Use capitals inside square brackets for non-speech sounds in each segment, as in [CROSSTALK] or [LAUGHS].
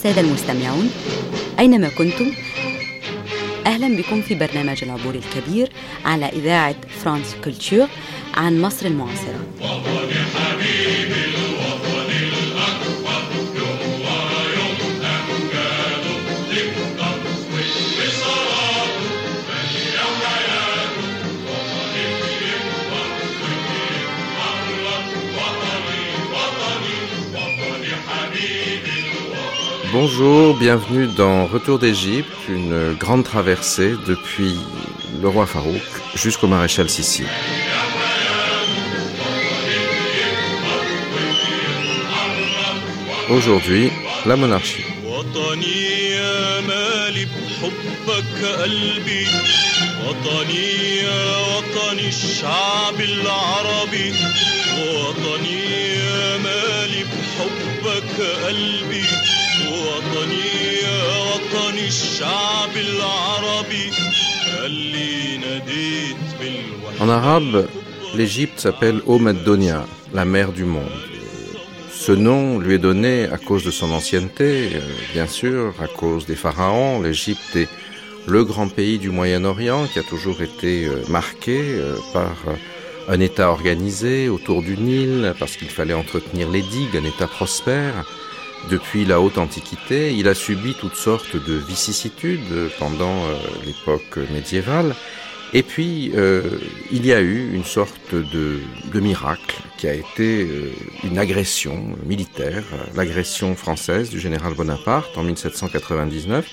السادة المستمعون أينما كنتم؟ أهلا بكم في برنامج العبور الكبير على إذاعة فرانس كولتور عن مصر المعاصرة. Bonjour, bienvenue dans Retour d'Égypte, une grande traversée depuis le roi Farouk jusqu'au maréchal Sissi. Aujourd'hui, la monarchie. En arabe, l'Égypte s'appelle Omaddonia, la mer du monde. Ce nom lui est donné à cause de son ancienneté, euh, bien sûr, à cause des pharaons. L'Égypte est le grand pays du Moyen-Orient qui a toujours été euh, marqué euh, par un État organisé autour du Nil, parce qu'il fallait entretenir les digues, un État prospère. Depuis la haute antiquité, il a subi toutes sortes de vicissitudes pendant l'époque médiévale. Et puis, euh, il y a eu une sorte de, de miracle qui a été euh, une agression militaire, l'agression française du général Bonaparte en 1799,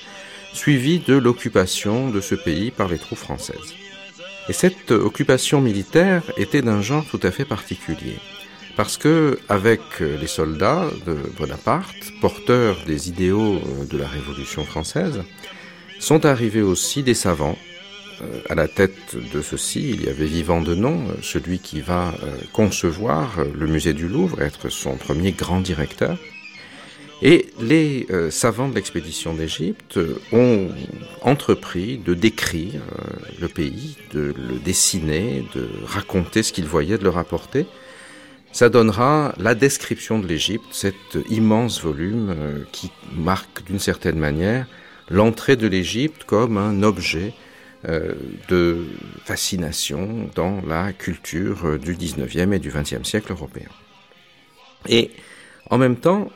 suivie de l'occupation de ce pays par les troupes françaises. Et cette occupation militaire était d'un genre tout à fait particulier. Parce que, avec les soldats de Bonaparte, porteurs des idéaux de la Révolution française, sont arrivés aussi des savants euh, à la tête de ceci, il y avait Vivant de Nom, euh, celui qui va euh, concevoir le musée du Louvre, être son premier grand directeur. Et les savants de l'expédition d'Égypte ont entrepris de décrire le pays, de le dessiner, de raconter ce qu'ils voyaient, de le rapporter. Ça donnera la description de l'Égypte, cet immense volume qui marque d'une certaine manière l'entrée de l'Égypte comme un objet euh, de fascination dans la culture du 19e et du 20e siècle européen. Et en même temps,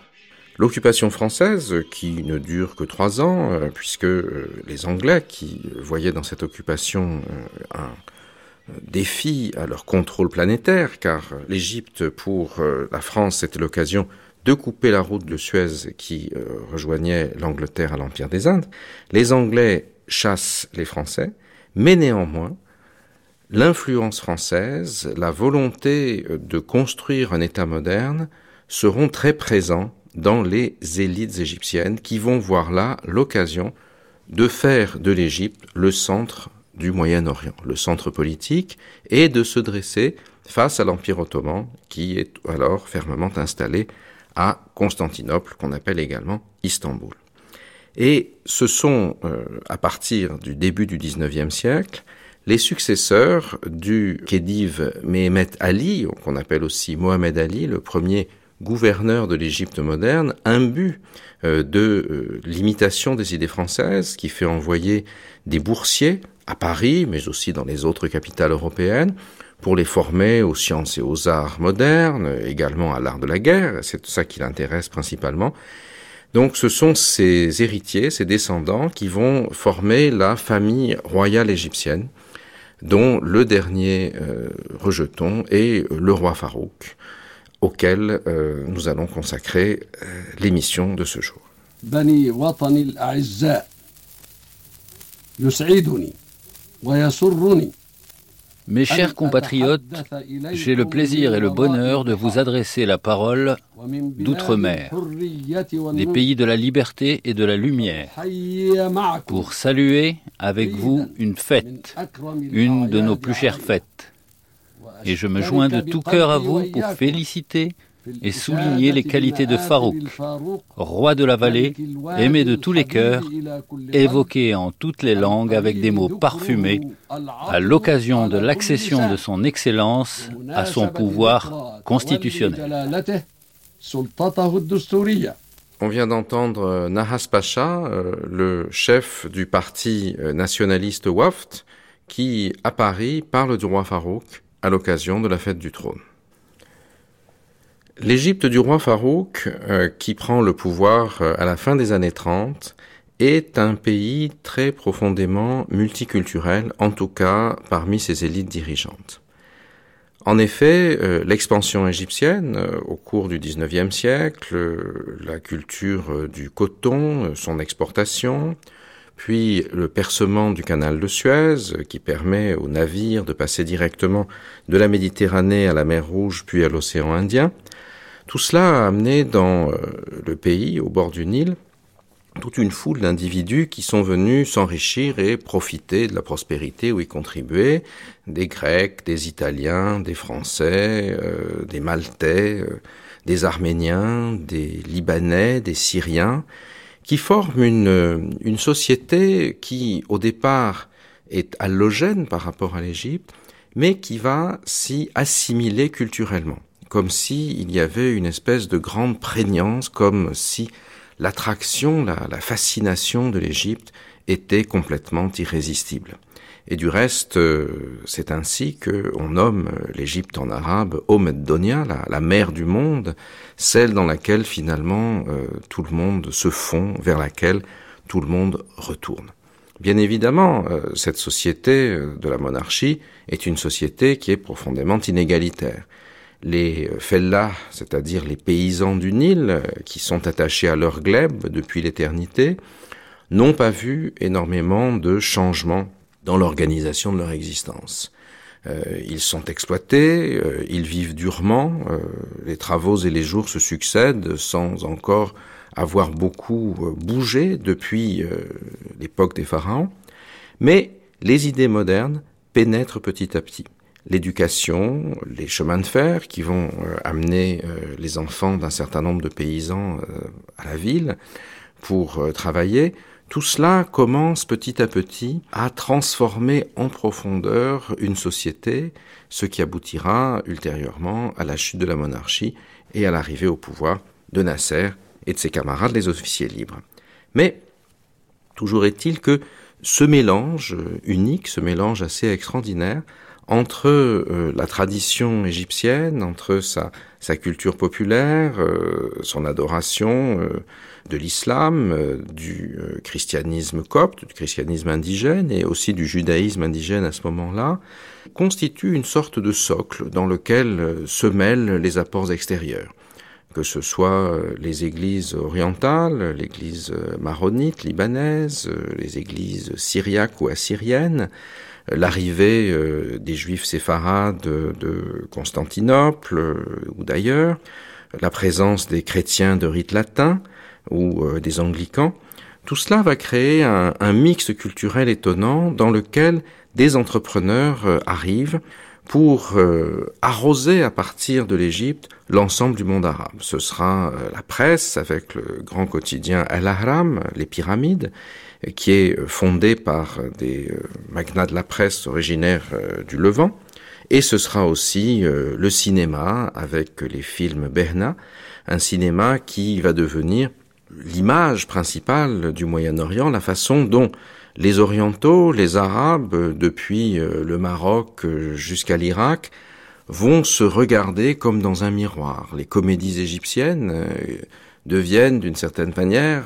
L'occupation française, qui ne dure que trois ans, euh, puisque euh, les Anglais, qui voyaient dans cette occupation un défi à leur contrôle planétaire, car l'Égypte pour la France c'était l'occasion de couper la route de Suez qui rejoignait l'Angleterre à l'Empire des Indes, les Anglais chassent les Français, mais néanmoins, l'influence française, la volonté de construire un État moderne seront très présents dans les élites égyptiennes qui vont voir là l'occasion de faire de l'Égypte le centre du Moyen-Orient, le centre politique, et de se dresser face à l'Empire ottoman qui est alors fermement installé à Constantinople, qu'on appelle également Istanbul. Et ce sont, euh, à partir du début du XIXe siècle, les successeurs du Khedive Mehemet Ali, qu'on appelle aussi Mohamed Ali, le premier gouverneur de l'Égypte moderne, imbu euh, de euh, l'imitation des idées françaises, qui fait envoyer des boursiers à Paris, mais aussi dans les autres capitales européennes, pour les former aux sciences et aux arts modernes, également à l'art de la guerre, c'est ça qui l'intéresse principalement, donc ce sont ces héritiers, ces descendants qui vont former la famille royale égyptienne, dont le dernier euh, rejeton est le roi Farouk, auquel euh, nous allons consacrer euh, l'émission de ce jour. Mes chers compatriotes, j'ai le plaisir et le bonheur de vous adresser la parole d'outre-mer, des pays de la liberté et de la lumière, pour saluer avec vous une fête, une de nos plus chères fêtes. Et je me joins de tout cœur à vous pour féliciter et souligner les qualités de Farouk, roi de la vallée, aimé de tous les cœurs, évoqué en toutes les langues avec des mots parfumés, à l'occasion de l'accession de son Excellence à son pouvoir constitutionnel. on vient d'entendre Nahas Pacha, le chef du parti nationaliste Waft, qui, à Paris, parle du roi Farouk à l'occasion de la fête du trône. L'Égypte du roi Farouk, euh, qui prend le pouvoir euh, à la fin des années 30, est un pays très profondément multiculturel, en tout cas parmi ses élites dirigeantes. En effet, euh, l'expansion égyptienne au cours du XIXe siècle, la culture du coton, son exportation, puis le percement du canal de Suez, qui permet aux navires de passer directement de la Méditerranée à la mer Rouge, puis à l'océan Indien, tout cela a amené dans euh, le pays, au bord du Nil, toute une foule d'individus qui sont venus s'enrichir et profiter de la prospérité où y contribuer, des Grecs, des Italiens, des Français, euh, des Maltais, euh, des Arméniens, des Libanais, des Syriens, qui forment une, une société qui, au départ, est allogène par rapport à l'Égypte, mais qui va s'y assimiler culturellement comme si il y avait une espèce de grande prégnance, comme si l'attraction, la, fascination de l'Égypte était complètement irrésistible. Et du reste, euh, c'est ainsi qu'on nomme l'Égypte en arabe Omedonia, la, la mer du monde, celle dans laquelle finalement euh, tout le monde se fond, vers laquelle tout le monde retourne. Bien évidemment, euh, cette société de la monarchie est une société qui est profondément inégalitaire les fellahs, c'est-à-dire les paysans du Nil, euh, qui sont attachés à leur glèbe depuis l'éternité, n'ont pas vu énormément de changements dans l'organisation de leur existence. Euh, ils sont exploités, euh, ils vivent durement, les travaux et les jours se succèdent sans encore avoir beaucoup bougé depuis l'époque des pharaons, mais les idées modernes pénètrent petit à petit l'éducation, les chemins de fer qui vont euh, amener euh, les enfants d'un certain nombre de paysans euh, à la ville pour travailler, tout cela commence petit à petit à transformer en profondeur une société, ce qui aboutira ultérieurement à la chute de la monarchie et à l'arrivée au pouvoir de Nasser et de ses camarades les officiers libres. Mais toujours est-il que ce mélange unique, ce mélange assez extraordinaire, entre euh, la tradition égyptienne, entre sa, culture populaire, euh, son adoration euh, de l'islam, du christianisme copte, du christianisme indigène et aussi du judaïsme indigène à ce moment-là, constitue une sorte de socle dans lequel se mêlent les apports extérieurs. Que ce soit les églises orientales, l'église maronite, libanaise, les églises syriaques ou assyriennes, l'arrivée euh, des juifs séfarades de, Constantinople euh, ou d'ailleurs, la présence des chrétiens de rite latin ou euh, des anglicans, tout cela va créer un, mix culturel étonnant dans lequel des entrepreneurs arrivent pour arroser à partir de l'Égypte l'ensemble du monde arabe. Ce sera la presse avec le grand quotidien Al-Ahram, les pyramides, qui est fondé par des euh, magnats de la presse originaires euh, du Levant. Et ce sera aussi euh, le cinéma avec les films Berna, un cinéma qui va devenir l'image principale du Moyen-Orient, la façon dont les Orientaux, les Arabes, depuis le Maroc jusqu'à l'Irak, vont se regarder comme dans un miroir. Les comédies égyptiennes deviennent d'une certaine manière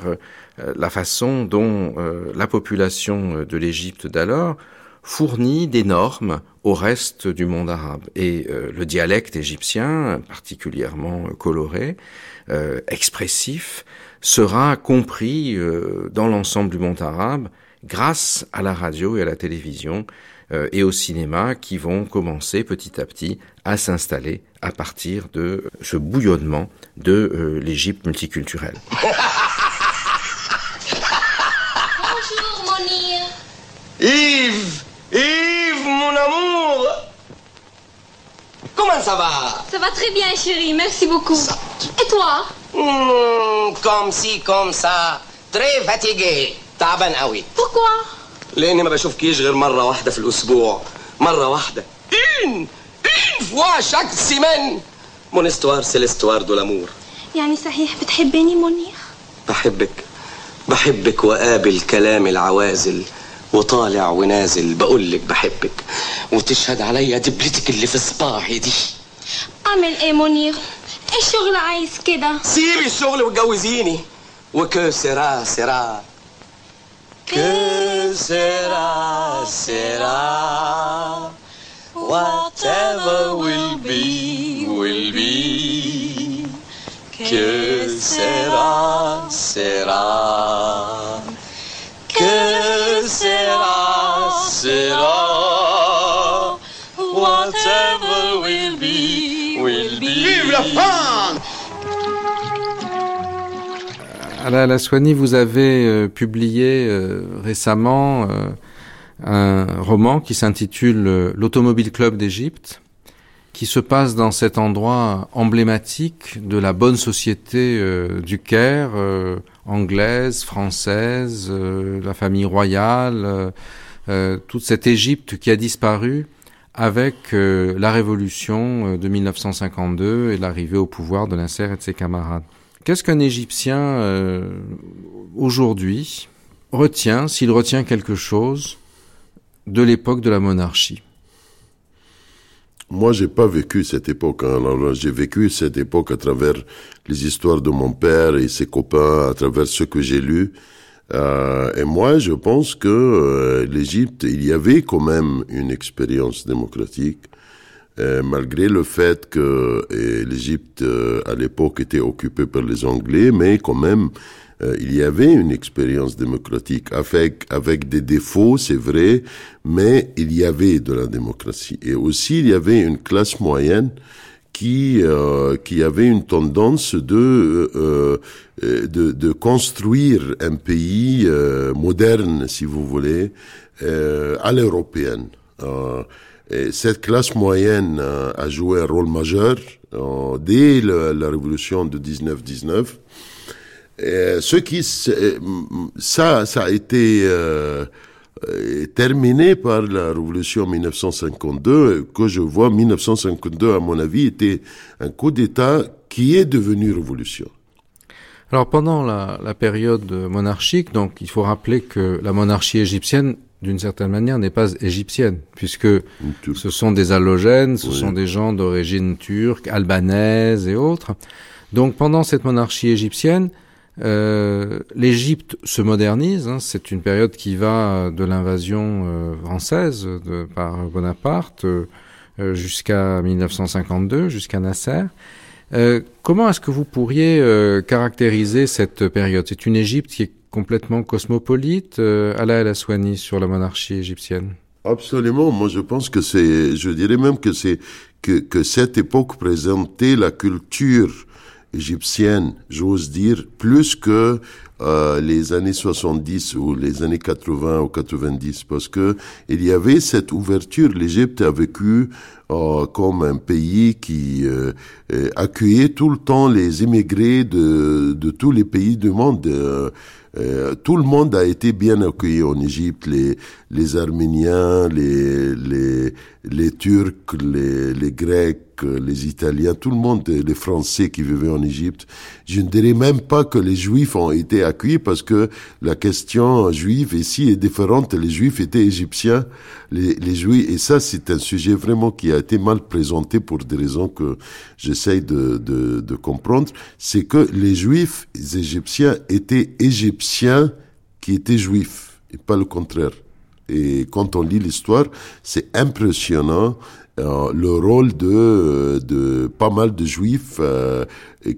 euh, la façon dont euh, la population euh, de l'Égypte d'alors fournit des normes au reste du monde arabe. Et le dialecte égyptien, particulièrement coloré, expressif, sera compris dans l'ensemble du monde arabe grâce à la radio et à la télévision et au cinéma qui vont commencer petit à petit à s'installer à partir de ce bouillonnement de l'Égypte multiculturelle. Yves Yves, mon amour Comment ça va Ça va très bien, chérie, merci beaucoup. Et toi hmm, Comme si, comme ça. Très fatigué. تعبان قوي. Pourquoi لاني ما بشوفكيش غير مره واحده في الاسبوع. مره واحده. Une Une fois chaque semaine. Mon histoire, c'est l'histoire de l'amour. يعني صحيح بتحبني منير؟ بحبك. بحبك وقابل كلام العوازل وطالع ونازل بقولك بحبك. وتشهد عليا دبلتك اللي في صباحي دي. أعمل إيه منير؟ الشغل عايز كده؟ سيبي الشغل واتجوزيني. وكو سيرا سيرا Que sera, sera. Whatever will be, will be. Que sera, sera. Que sera, sera. Whatever will be, will be. Vive la France! Alain Laswani, vous avez euh, publié euh, récemment euh, un roman qui s'intitule L'Automobile Club d'Égypte, qui se passe dans cet endroit emblématique de la bonne société du Caire, anglaise, française, la famille royale, toute cette Égypte qui a disparu avec la révolution de 1952 et l'arrivée au pouvoir de Nasser et de ses camarades. Qu'est-ce qu'un Égyptien euh, aujourd'hui retient, s'il retient quelque chose, de l'époque de la monarchie moi, j'ai pas vécu cette époque. Hein. Alors, j'ai vécu cette époque à travers les histoires de mon père et ses copains, à travers ce que j'ai lu. Euh, et moi, je pense que euh, l'Égypte, il y avait quand même une expérience démocratique. Euh, malgré le fait que l'Égypte euh, à l'époque était occupée par les Anglais, mais quand même euh, il y avait une expérience démocratique avec avec des défauts, c'est vrai, mais il y avait de la démocratie et aussi il y avait une classe moyenne qui qui avait une tendance de de, de, construire un pays moderne, si vous voulez, à l'européenne. Et cette classe moyenne euh, a joué un rôle majeur euh, dès la révolution de 1919. Ce qui euh, ça ça a été terminé par la révolution 1952 que je vois 1952 à mon avis était un coup d'État qui est devenu révolution. Alors pendant la, la, période monarchique, donc il faut rappeler que la monarchie égyptienne d'une certaine manière, n'est pas égyptienne, puisque ce sont des allogènes, ce sont des gens d'origine turque, albanaise et autres. Donc pendant cette monarchie égyptienne, euh, l'Égypte se modernise. Hein, c'est une période qui va de l'invasion euh, française de, par Bonaparte euh, jusqu'à 1952, jusqu'à Nasser. comment est-ce que vous pourriez caractériser cette période? C'est une Égypte qui est complètement cosmopolite, euh, Ala El Aswani, sur la monarchie égyptienne? Absolument. Moi, je pense que c'est, je dirais même que c'est que, que cette époque présentait la culture égyptienne, j'ose dire, plus que euh, les années 70 ou les années 80 ou 90, parce que il y avait cette ouverture. L'Égypte a vécu euh, comme un pays qui euh, accueillait tout le temps les immigrés de, de tous les pays du monde. Euh, tout le monde a été bien accueilli en Égypte, les, les Arméniens, les, les, les Turcs, les, les Grecs, les Italiens, tout le monde, les Français qui vivaient en Égypte. Je ne dirais même pas que les Juifs ont été accueillis parce que la question juive ici est différente. Les Juifs étaient égyptiens, les, Juifs, et ça c'est un sujet vraiment qui a été mal présenté pour des raisons que j'essaye de comprendre. C'est que les Juifs égyptiens étaient égyptiens qui étaient juifs et pas le contraire. Et quand on lit l'histoire, c'est impressionnant euh, le rôle de, de pas mal de juifs euh,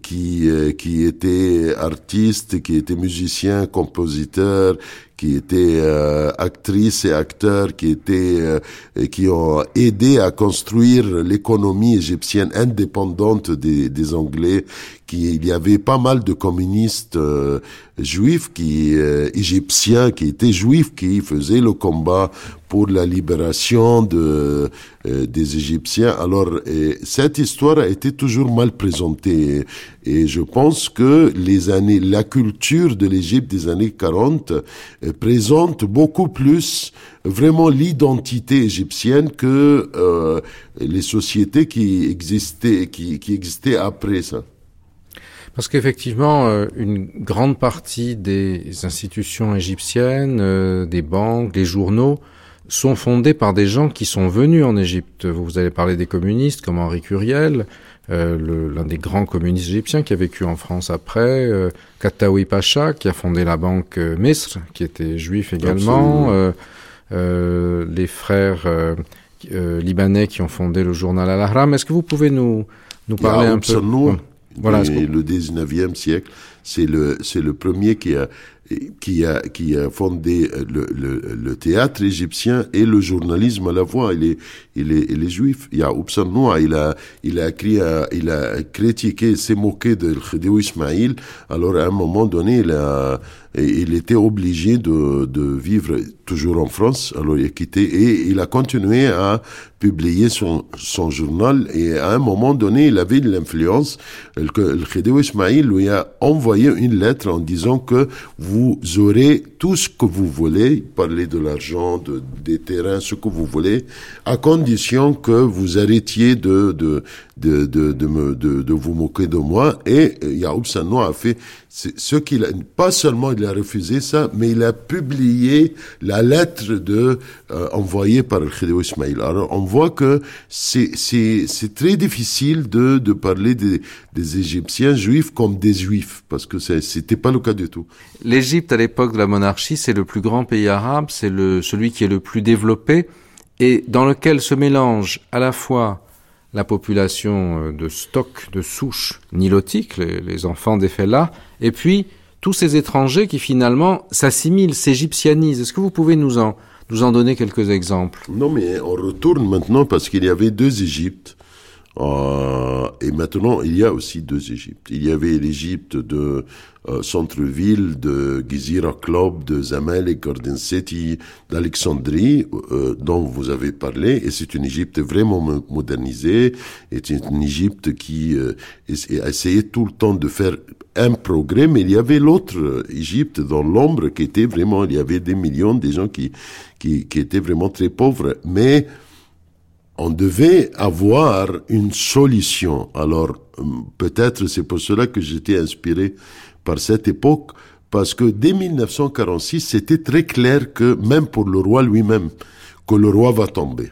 qui, euh, qui étaient artistes, qui étaient musiciens, compositeurs, qui étaient euh, actrices et acteurs, qui étaient qui ont aidé à construire l'économie égyptienne indépendante des, des Anglais. Qui, il y avait pas mal de communistes juifs qui égyptiens qui étaient juifs qui faisaient le combat pour la libération de des Égyptiens. Alors cette histoire a été toujours mal présentée. Et je pense que les années, la culture de l'Égypte des années 40 euh, présente beaucoup plus vraiment l'identité égyptienne que euh, les sociétés qui existaient, qui, qui existaient après ça. Parce qu'effectivement, euh, une grande partie des institutions égyptiennes, euh, des banques, des journaux, sont fondés par des gens qui sont venus en Égypte. Vous avez parlé des communistes comme Henri Curiel, euh, l'un des grands communistes égyptiens qui a vécu en France après, euh, Kataoui Pacha qui a fondé la banque euh, Misr, qui était juif également, euh, euh, les frères euh, euh, libanais qui ont fondé le journal Al-Ahram. Est-ce que vous pouvez nous, nous parler un peu? Voilà, et le 19e siècle, c'est le, c'est le premier qui a, qui a, qui a fondé le, le, le théâtre égyptien et le journalisme à la voix. Il est, il est, il est juif. Il y a Nour, il a, il a écrit, il a critiqué, s'est moqué de Khedéou Ismail. Alors, à un moment donné, il a, il était obligé de, de vivre toujours en France. Alors, il a quitté et il a continué à publier son, son journal. Et à un moment donné, il avait l'influence. Le Ismail lui a envoyé une lettre en disant que vous aurez tout ce que vous voulez, parler de l'argent, de, des terrains, ce que vous voulez, à condition que vous arrêtiez de, de, de, de, de, me, de, de vous moquer de moi. Et Yaoub Sanoa a fait ce qu'il a, pas seulement il a refusé ça, mais il a publié la lettre de, euh, envoyée par le Khedéou Ismail. Alors, on voit que c'est, c'est, c'est très difficile de, de parler des, des Égyptiens juifs comme des juifs, parce que c'était pas le cas du tout. L'Égypte, à l'époque de la monarchie, c'est le plus grand pays arabe, c'est le, celui qui est le plus développé, et dans lequel se mélange à la fois la population de stock, de souches nilotiques, les, les enfants des fellahs, et puis tous ces étrangers qui finalement s'assimilent, s'égyptianisent. Est-ce que vous pouvez nous en, nous en donner quelques exemples? Non, mais on retourne maintenant parce qu'il y avait deux Égyptes. Euh, et maintenant, il y a aussi deux Égyptes. Il y avait l'Égypte de euh, centre-ville, de Gizira Club, de Zamalek, Garden City, d'Alexandrie, euh, dont vous avez parlé. Et c'est une Égypte vraiment modernisée. C'est une Égypte qui euh, essayait tout le temps de faire un progrès, mais il y avait l'autre Égypte dans l'ombre qui était vraiment, il y avait des millions de gens qui, qui, qui étaient vraiment très pauvres. Mais on devait avoir une solution. Alors, peut-être c'est pour cela que j'étais inspiré par cette époque, parce que dès 1946, c'était très clair que même pour le roi lui-même, que le roi va tomber.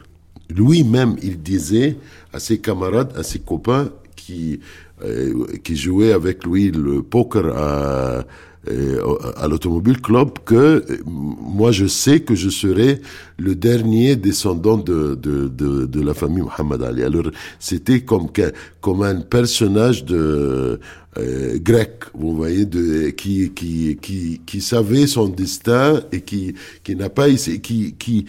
Lui-même, il disait à ses camarades, à ses copains qui, euh, qui jouaient avec lui le poker à, à l'Automobile Club que moi je sais que je serai le dernier descendant de, de, de, de la famille Muhammad Ali. Alors c'était comme, comme un personnage de euh, grec, vous voyez, de, qui, qui, qui, qui savait son destin et qui, qui n'a pas qui, qui,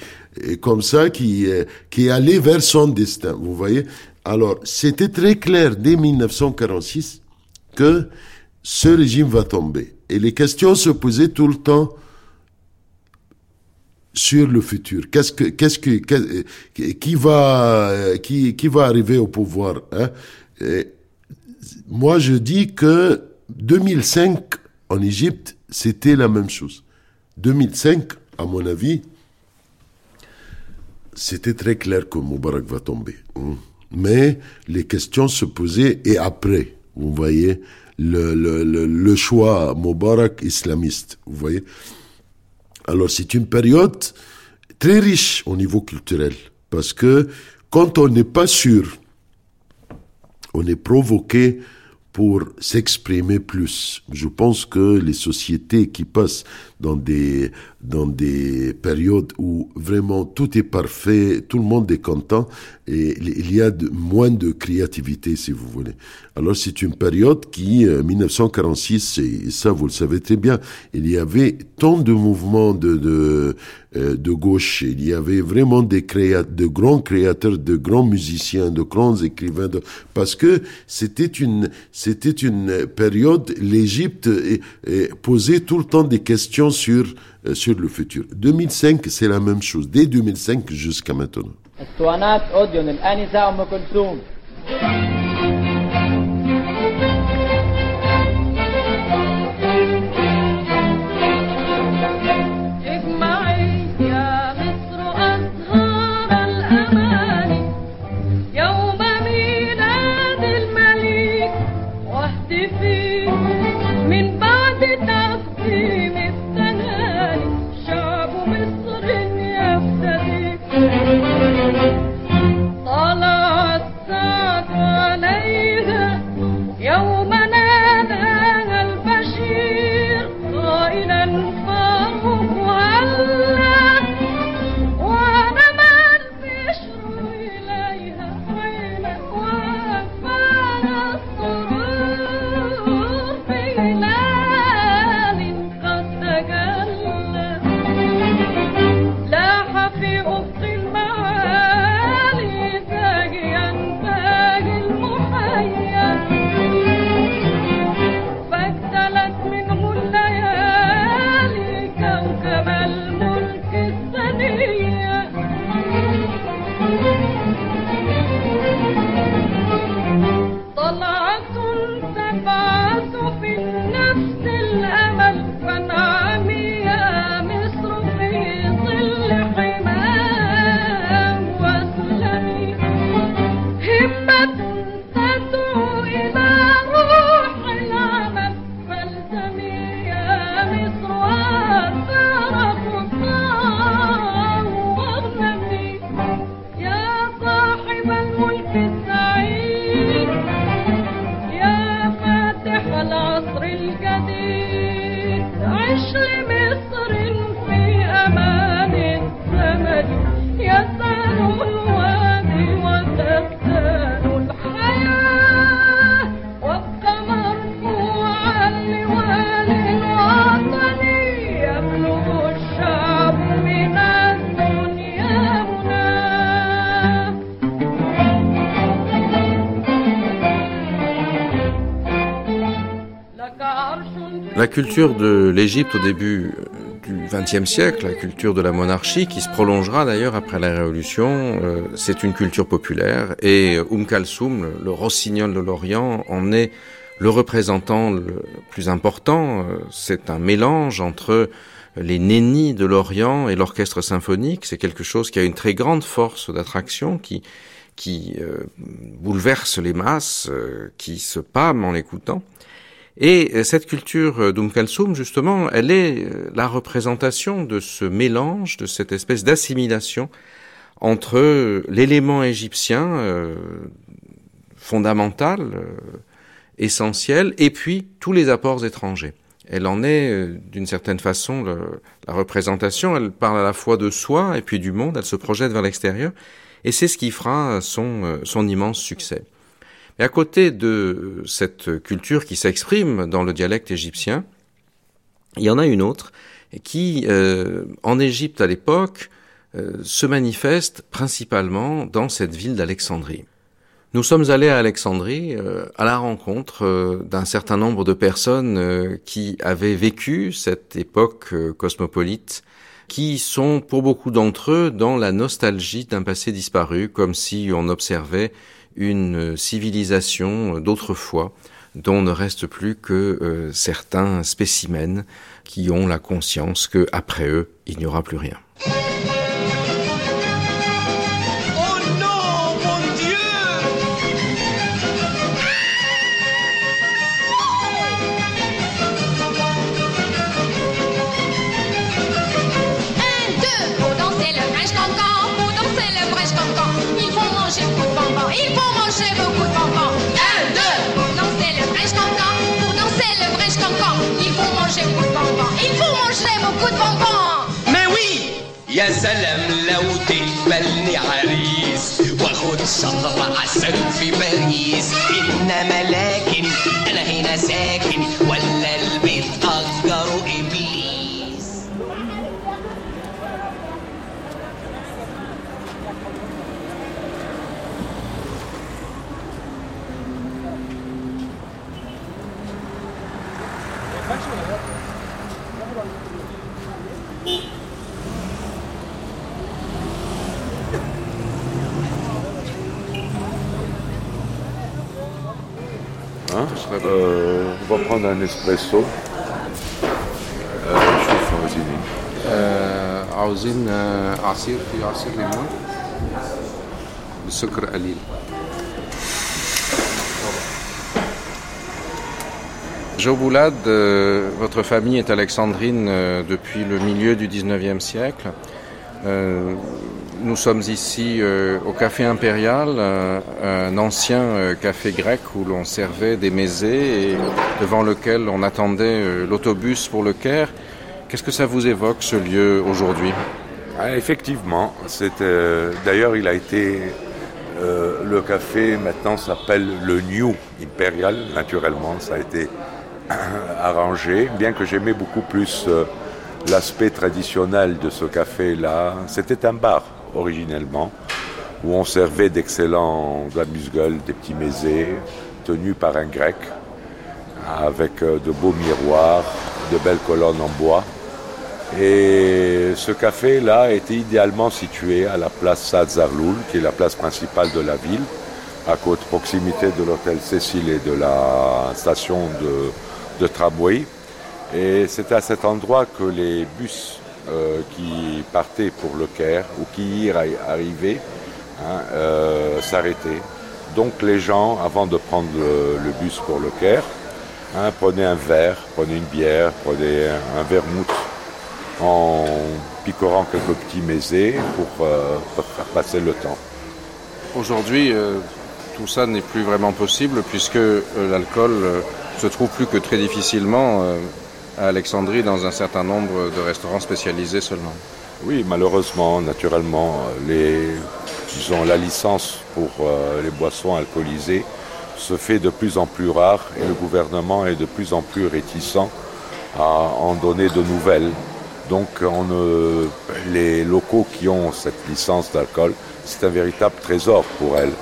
comme ça, qui, qui allait vers son destin, vous voyez. Alors, c'était très clair dès 1946 que ce régime va tomber. Et les questions se posaient tout le temps sur le futur. Qu'est-ce que, qui va, qui, va arriver au pouvoir hein? Moi, je dis que 2005 en Égypte, c'était la même chose. 2005, à mon avis, c'était très clair que Moubarak va tomber. Mais les questions se posaient et après, vous voyez, le, le, le, choix Moubarak islamiste, vous voyez. Alors c'est une période très riche au niveau culturel, parce que quand on n'est pas sûr, on est provoqué pour s'exprimer plus. Je pense que les sociétés qui passent dans des, dans des périodes où vraiment tout est parfait, tout le monde est content, et il y a moins de créativité, si vous voulez. Alors c'est une période qui, euh, 1946, et ça vous le savez très bien, il y avait tant de mouvements de, de, euh, de gauche, il y avait vraiment des créa de grands créateurs, de grands musiciens, de grands écrivains, parce que c'était une, c'était une période, l'Égypte posait tout le temps des questions sur, euh, sur le futur. 2005, c'est la même chose, dès 2005 jusqu'à maintenant. Culture de l'Égypte au début du XXe siècle, la culture de la monarchie, qui se prolongera d'ailleurs après la Révolution, euh, c'est une culture populaire et Oum Kalsoum, le, rossignol de l'Orient, en est le représentant le plus important. Euh, c'est un mélange entre les nénis de l'Orient et l'orchestre symphonique. C'est quelque chose qui a une très grande force d'attraction, qui qui euh, bouleverse les masses, qui se pâment en l'écoutant. Et euh, cette culture euh, d'Oum Kalsoum, justement, elle est euh, la représentation de ce mélange, de cette espèce d'assimilation entre l'élément égyptien fondamental, essentiel, et puis tous les apports étrangers. Elle en est, d'une certaine façon, la représentation. Elle parle à la fois de soi et puis du monde. Elle se projette vers l'extérieur. Et c'est ce qui fera son immense succès. Et à côté de cette culture qui s'exprime dans le dialecte égyptien, il y en a une autre qui, euh, en Égypte à l'époque, euh, se manifeste principalement dans cette ville d'Alexandrie. Nous sommes allés à Alexandrie euh, à la rencontre d'un certain nombre de personnes qui avaient vécu cette époque cosmopolite, qui sont pour beaucoup d'entre eux dans la nostalgie d'un passé disparu, comme si on observait une civilisation d'autrefois dont ne reste plus que euh, certains spécimens qui ont la conscience que après eux, il n'y aura plus rien. يا سلام لو تقبلني عريس واخد شهر عسل في باريس. انما لكن أنا هنا ساكن. euh, on va prendre un espresso. شوف عاوزين عاوزين عصير في عصير ليمون بسكر قليل Joboulad, euh, votre famille est alexandrine euh, depuis le milieu du 19e siècle. Euh, nous sommes ici euh, au Café Impérial, euh, un ancien euh, café grec où l'on servait des mésés et devant lequel on attendait l'autobus pour le Caire. Qu'est-ce que ça vous évoque ce lieu aujourd'hui? Ah, Effectivement, d'ailleurs il a été le café maintenant s'appelle le New Imperial naturellement ça a été [CLEARS THROAT] arrangé bien que j'aimais beaucoup plus l'aspect traditionnel de ce café là c'était un bar originellement où on servait d'excellents amuse-gueules des petits mésés tenus par un grec avec euh, de beaux miroirs de belles colonnes en bois et ce café-là était idéalement situé à la place Saad Zarloul, qui est la place principale de la ville, à côté proximité de l'hôtel Cécile et de la station de, de tramway. Et c'est à cet endroit que les bus euh, qui partaient pour le Caire ou qui y arrivaient hein, euh, s'arrêtaient. Donc les gens, avant de prendre le, bus pour le Caire, hein, prenaient un verre, prenaient une bière, prenaient un, vermouth en picorant quelques petits mésés pour, euh, pour faire passer le temps. Aujourd'hui, euh, tout ça n'est plus vraiment possible puisque l'alcool se trouve plus que très difficilement à Alexandrie dans un certain nombre de restaurants spécialisés seulement. Oui, malheureusement, naturellement, les, disons, la licence pour euh, les boissons alcoolisées se fait de plus en plus rare et le gouvernement est de plus en plus réticent à en donner de nouvelles. Donc on les locaux qui ont cette licence d'alcool, c'est un véritable trésor pour elles.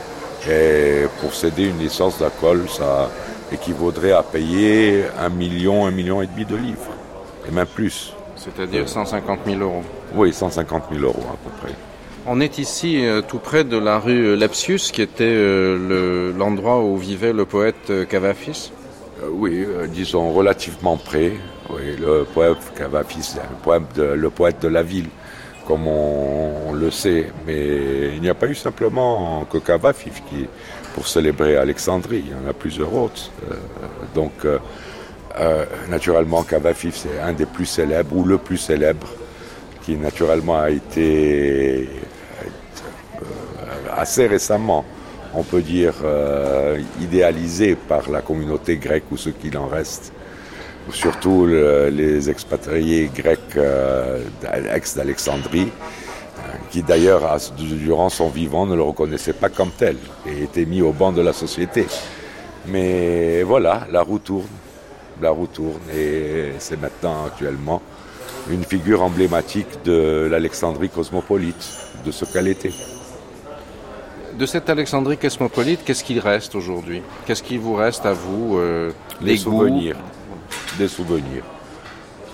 Et pour céder une licence d'alcool, ça, équivaudrait à payer un million, un million et demi de livres, et même plus. C'est-à-dire 150 000 euros. Oui, 150 000 euros à peu près. On est ici euh, tout près de la rue Lepsius, qui était euh, l'endroit où vivait le poète euh, Cavafis. oui, disons relativement près. Oui, le poète Cavafis, le poète, de, le poète de la ville, comme on, le sait. Mais il n'y a pas eu simplement que Cavafis qui, pour célébrer Alexandrie. Il y en a plusieurs autres. donc, naturellement, Cavafis c'est un des plus célèbres, ou le plus célèbre, qui naturellement a été assez récemment, on peut dire, euh, idéalisé par la communauté grecque ou ce qu'il en reste, surtout les expatriés grecs euh, ex d'Alexandrie, euh, qui d'ailleurs, durant son vivant, ne le reconnaissaient pas comme tel et était mis au banc de la société. Mais voilà, la roue tourne, la roue tourne et c'est maintenant actuellement une figure emblématique de l'Alexandrie cosmopolite, de ce qu'elle était. De cette Alexandrie cosmopolite, qu'est-ce qu'il reste aujourd'hui? Qu'est-ce qui vous reste à vous euh, Les souvenirs. Des souvenirs.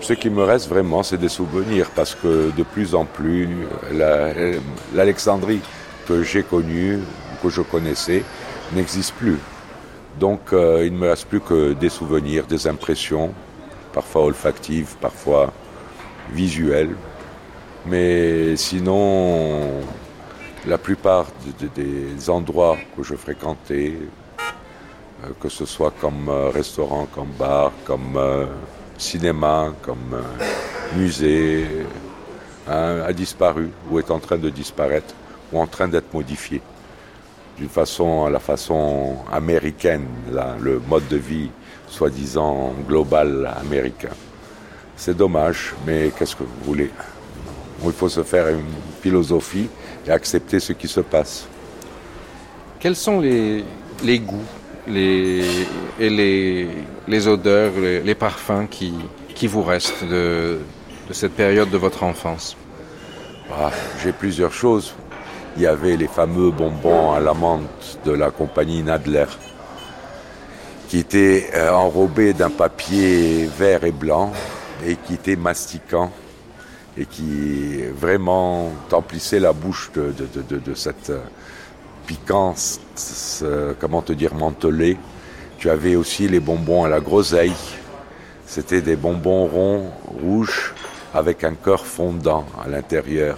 Ce qui me reste vraiment, c'est des souvenirs, parce que de plus en plus, l'Alexandrie que j'ai connue, que je connaissais, n'existe plus. Donc euh, il ne me reste plus que des souvenirs, des impressions, parfois olfactives, parfois visuelles. Mais sinon, la plupart des endroits que je fréquentais, euh, que ce soit comme euh, restaurant, comme bar, comme cinéma, comme musée, hein, a disparu ou est en train de disparaître ou en train d'être modifié d'une façon à la façon américaine, le mode de vie soi-disant global américain. C'est dommage, mais qu'est-ce que vous voulez? Il faut se faire une philosophie et accepter ce qui se passe. Quels sont les goûts les, et les, les odeurs, les, parfums qui, qui, vous restent de, de, cette période de votre enfance ah, J'ai plusieurs choses. Il y avait les fameux bonbons à l'amande de la compagnie Nadler qui étaient euh, enrobés d'un papier vert et blanc et qui étaient masticants et qui vraiment emplissait la bouche de, cette euh, piquance, comment te dire, mantelée. Tu avais aussi les bonbons à la groseille. C'était des bonbons ronds, rouges, avec un cœur fondant à l'intérieur.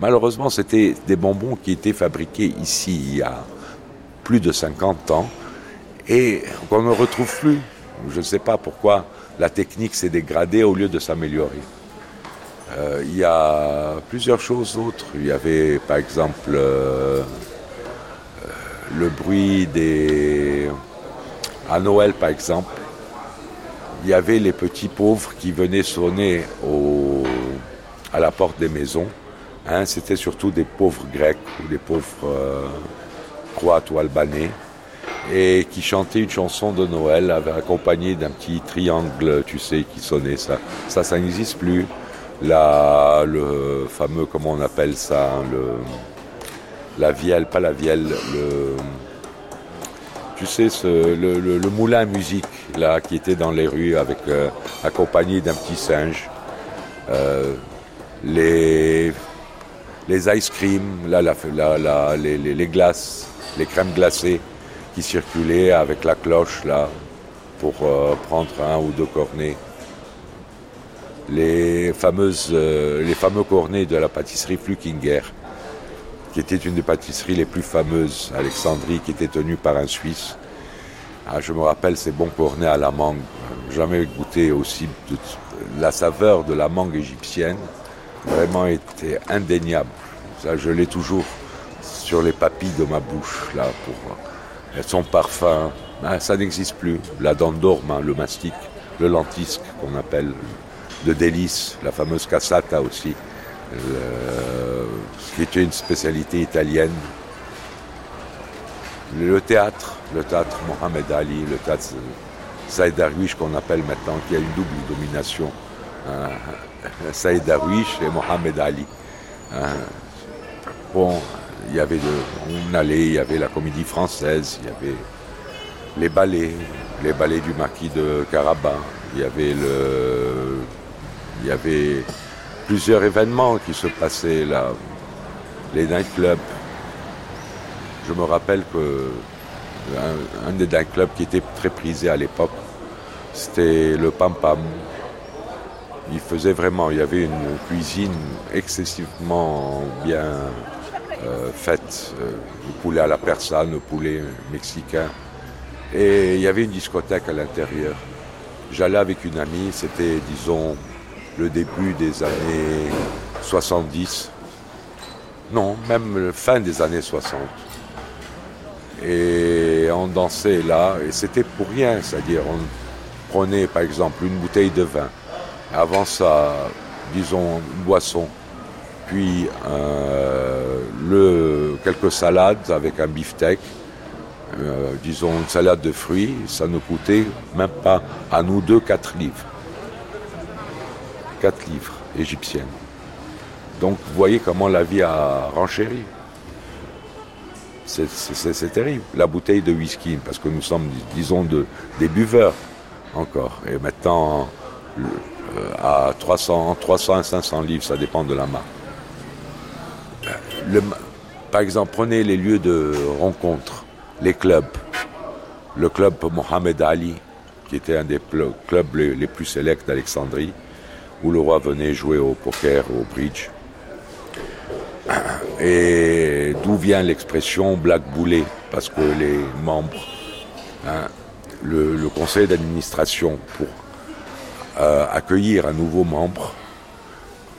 Malheureusement, c'était des bonbons qui étaient fabriqués ici il y a plus de 50 ans et qu'on ne retrouve plus. Je ne sais pas pourquoi la technique s'est dégradée au lieu de s'améliorer. Euh, il y a plusieurs choses autres. Il y avait par exemple euh, le bruit des... À Noël par exemple, il y avait les petits pauvres qui venaient sonner à la porte des maisons. Hein, C'était surtout des pauvres grecs ou des pauvres croates ou albanais et qui chantaient une chanson de Noël accompagnée d'un petit triangle, tu sais, qui sonnait. Ça, ça, ça n'existe plus la, le fameux, comment on appelle ça, le, la vielle, pas la vielle, le, tu sais, ce, le, moulin à musique, là, qui était dans les rues, avec, euh, accompagné d'un petit singe. Euh, les, les ice cream, là, la, les, les, glaces, les crèmes glacées qui circulaient avec la cloche, là, pour euh, prendre un ou deux cornets les, fameuses, les fameux cornets de la pâtisserie Flukinger, qui était une des pâtisseries les plus fameuses, Alexandrie, qui était tenue par un Suisse. Ah, je me rappelle ces bons cornets à la mangue. Jamais goûté aussi. la saveur de la mangue égyptienne vraiment était indéniable. Ça, je l'ai toujours sur les papilles de ma bouche, là, pour son parfum. Ah, ça n'existe plus. La dent d'orme, le mastic, le lentisque qu'on appelle de délices, la fameuse cassata aussi, euh, qui était une spécialité italienne. Le théâtre, le théâtre Mohamed Ali, le théâtre Saïd Darwish qu'on appelle maintenant, qui a une double domination. Hein. [LAUGHS] Saïd Darwish et Mohamed Ali. Hein. Bon, il y avait on allait, il y avait la comédie française, il y avait les ballets, les ballets du marquis de Carabas. Il y avait le, il y avait plusieurs événements qui se passaient là, les nightclubs. Je me rappelle que un, un des nightclubs qui était très prisé à l'époque, c'était le Pam Pam. Il faisait vraiment, il y avait une cuisine excessivement bien euh, faite, euh, le poulet à la persane, le poulet mexicain. Et il y avait une discothèque à l'intérieur. J'allais avec une amie, c'était, disons, le début des années 70. Non, même la fin des années 60. Et on dansait là, et c'était pour rien, c'est-à-dire on prenait par exemple une bouteille de vin, avant ça, disons, une boisson, puis euh, quelques salades avec un beefsteak, euh, disons une salade de fruits, ça ne coûtait même pas à nous deux 4 livres. 4 livres égyptiennes. Donc vous voyez comment la vie a renchéri. C'est- terrible. La bouteille de whisky, parce que nous sommes, disons, de, des buveurs encore. Et maintenant, euh, à 300, 300 à 500 livres, ça dépend de la marque. Par exemple, prenez les lieux de rencontre, les clubs. Le club Mohamed Ali, qui était un des clubs les, les plus sélects d'Alexandrie, où le roi venait jouer au poker, au bridge. [CLEARS THROAT] Et d'où vient l'expression black boulet Parce que les membres, hein, le, conseil d'administration, pour euh, accueillir un nouveau membre,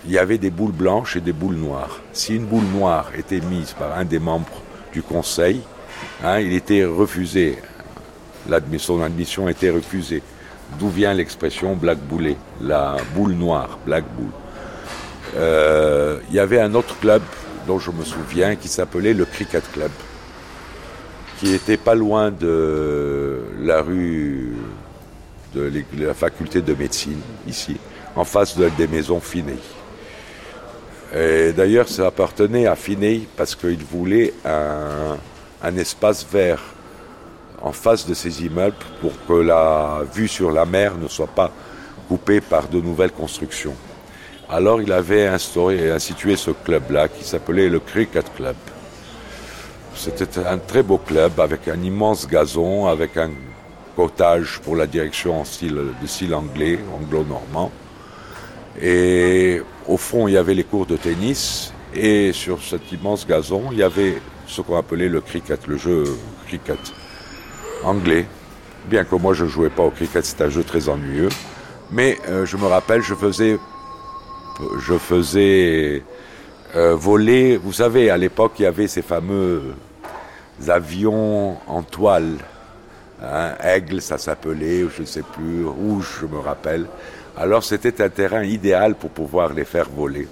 il y avait des boules blanches et des boules noires. Si une boule noire était mise par un des membres du conseil, hein, il était refusé. Son admission était refusée. D'où vient l'expression black boulet, la boule noire, black bull. Euh, il y avait un autre club dont je me souviens qui s'appelait le Cricket Club, qui était pas loin de la rue de la faculté de médecine, ici, en face de, des maisons Finney. Et d'ailleurs, ça appartenait à Finney parce qu'il voulait un espace vert en face de ces immeubles pour que la vue sur la mer ne soit pas coupée par de nouvelles constructions. Alors il avait instauré et institué ce club-là qui s'appelait le Cricket Club. C'était un très beau club avec un immense gazon, avec un cottage pour la direction en style, de style anglais, anglo-normand. Et au fond, il y avait les cours de tennis. Et sur cet immense gazon, il y avait ce qu'on appelait le cricket, le jeu cricket anglais. Bien que moi, je ne jouais pas au cricket, c'est un jeu très ennuyeux. Mais euh, je me rappelle, je faisais, je faisais euh, voler. Vous savez, à l'époque, il y avait ces fameux avions en toile. Hein, aigle, ça s'appelait, je ne sais plus, rouge, je me rappelle. Alors c'était un terrain idéal pour pouvoir les faire voler.